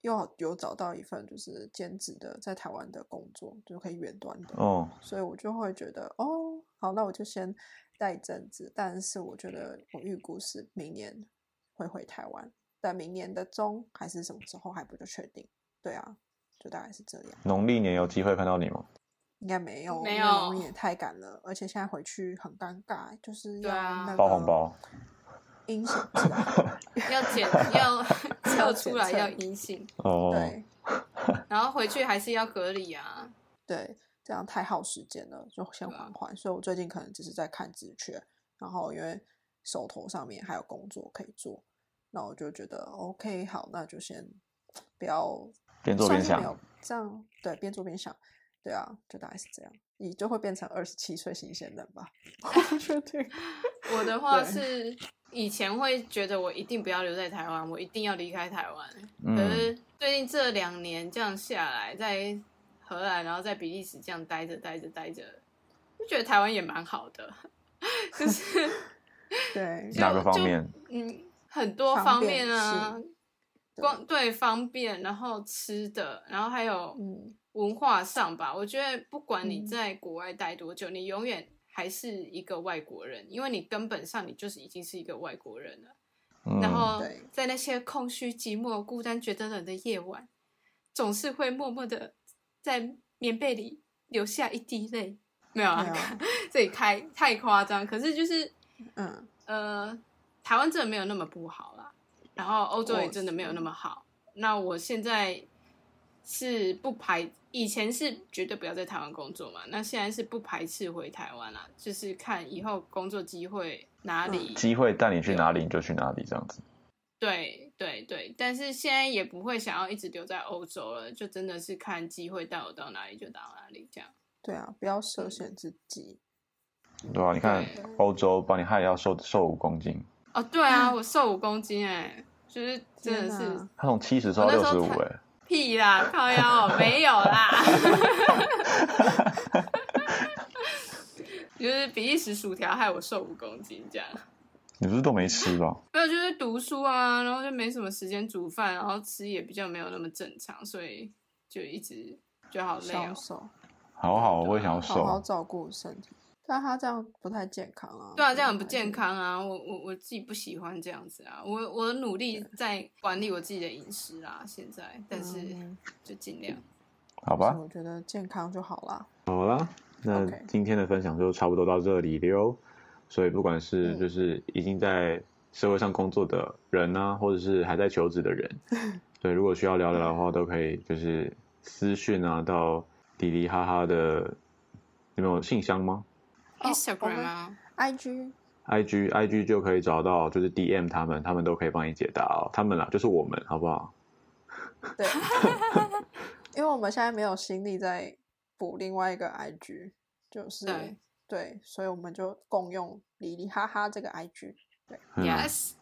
S2: 又有找到一份就是兼职的在台湾的工作，就可以远端的。
S4: 哦，
S2: 所以我就会觉得，哦，好，那我就先待一阵子。但是我觉得我预估是明年会回台湾，但明年的中还是什么时候还不就确定。对啊，就大概是这样。
S4: 农历年有机会看到你吗？
S2: 应该没有，
S3: 没有
S2: 历也太赶了，而且现在回去很尴尬，就是要
S4: 包红包，
S2: 阴性 要检
S3: 要 要测出来要阴性，
S4: 哦，
S2: 对
S3: 然后回去还是要隔离啊。
S2: 对，这样太耗时间了，就先缓缓。所以我最近可能只是在看职缺，然后因为手头上面还有工作可以做，那我就觉得 OK，好，那就先不要
S4: 边做边想
S2: 这样，对，边做边想，对啊，就大概是这样，你就会变成二十七岁新鲜人吧？我确定，
S3: 我的话是以前会觉得我一定不要留在台湾，我一定要离开台湾。
S4: 嗯
S3: 可是最近这两年这样下来，在荷兰，然后在比利时这样待着待着待着，就觉得台湾也蛮好的，就是
S2: 对，
S3: 就
S4: 哪个方面？
S3: 嗯，很多
S2: 方
S3: 面啊光对方便，然后吃的，然后还有
S2: 嗯
S3: 文化上吧。我觉得不管你
S2: 嗯
S3: 在国外待多久，你永远还是一个外国人，因为你根本上你就是已经是一个外国人了。
S4: 嗯
S3: 然后在那些空虚、寂寞、孤单、觉得冷的夜晚，总是会默默的在棉被里流下一滴泪。没有啊，
S2: 没有啊
S3: 这里开太夸张。可是就是
S2: 嗯，
S3: 呃，台湾真的没有那么不好啦，然后欧洲也真的没有那么好。那我现在是不排，以前是绝对不要在台湾工作嘛，那现在是不排斥回台湾啦，就是看以后工作机会哪里。
S4: 机会带你去哪里你就去哪里，这样子。
S3: 对对对，但是现在也不会想要一直留在欧洲了，就真的是看机会带我到哪里就到哪里这样。
S2: 对啊，不要设限自己，
S4: 对啊，你看
S3: 对。
S4: 欧洲把你害要瘦瘦五公斤，
S3: 哦，对啊，我瘦五公斤哎，就是真的是
S4: 他从七十瘦到六十五，哎，
S3: 屁啦，靠腰没有啦。就是比利时薯条害我瘦五公斤这样，
S4: 你不是都没吃吧？
S3: 没有就是读书啊，然后就没什么时间煮饭，然后吃也比较没有那么正常，所以就一直就好累哦。
S2: 消瘦，
S4: 好好，我也想要瘦。
S2: 好好照顾身体。但他这样不太健康啊。
S3: 对啊，这样很不健。康啊！我我我自己不喜欢这样子啊，我我努力在管理我自己的饮食啊，现在，但是
S2: 嗯
S3: 就尽量。
S4: 好吧，
S2: 我觉得健康就好啦。
S4: 好啦，那今天的分享就差不多到这里了。所以不管是
S2: 嗯
S4: 就是已经在社会上工作的人呢、或者是还在求职的人，对，如果需要聊聊的话，都可以就是私讯啊到迪迪哈哈的，你们有信箱吗
S3: Instagram
S2: 们
S3: 啊
S2: ，IG？IG
S4: IG 就可以找到，就是 DM 他们，他们都可以帮你解答哦。他们啦，就是我们，好不好？
S2: 对，因为我们现在没有心力再补另外一个 IG，就是
S3: 对
S2: 对，所以我们就共用李李哈哈这个 IG。
S4: 嗯
S3: Yes，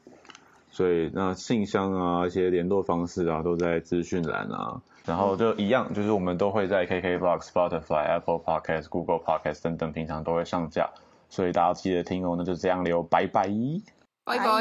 S4: 所以那信箱啊，一些联络方式啊，都在资讯栏啊。然后就一样，就是我们都会在 KKBox、Spotify、Apple Podcast、Google Podcast 等等平常都会上架，所以大家记得听哦。那就这样溜，拜拜。
S3: 拜
S2: 拜
S3: 拜。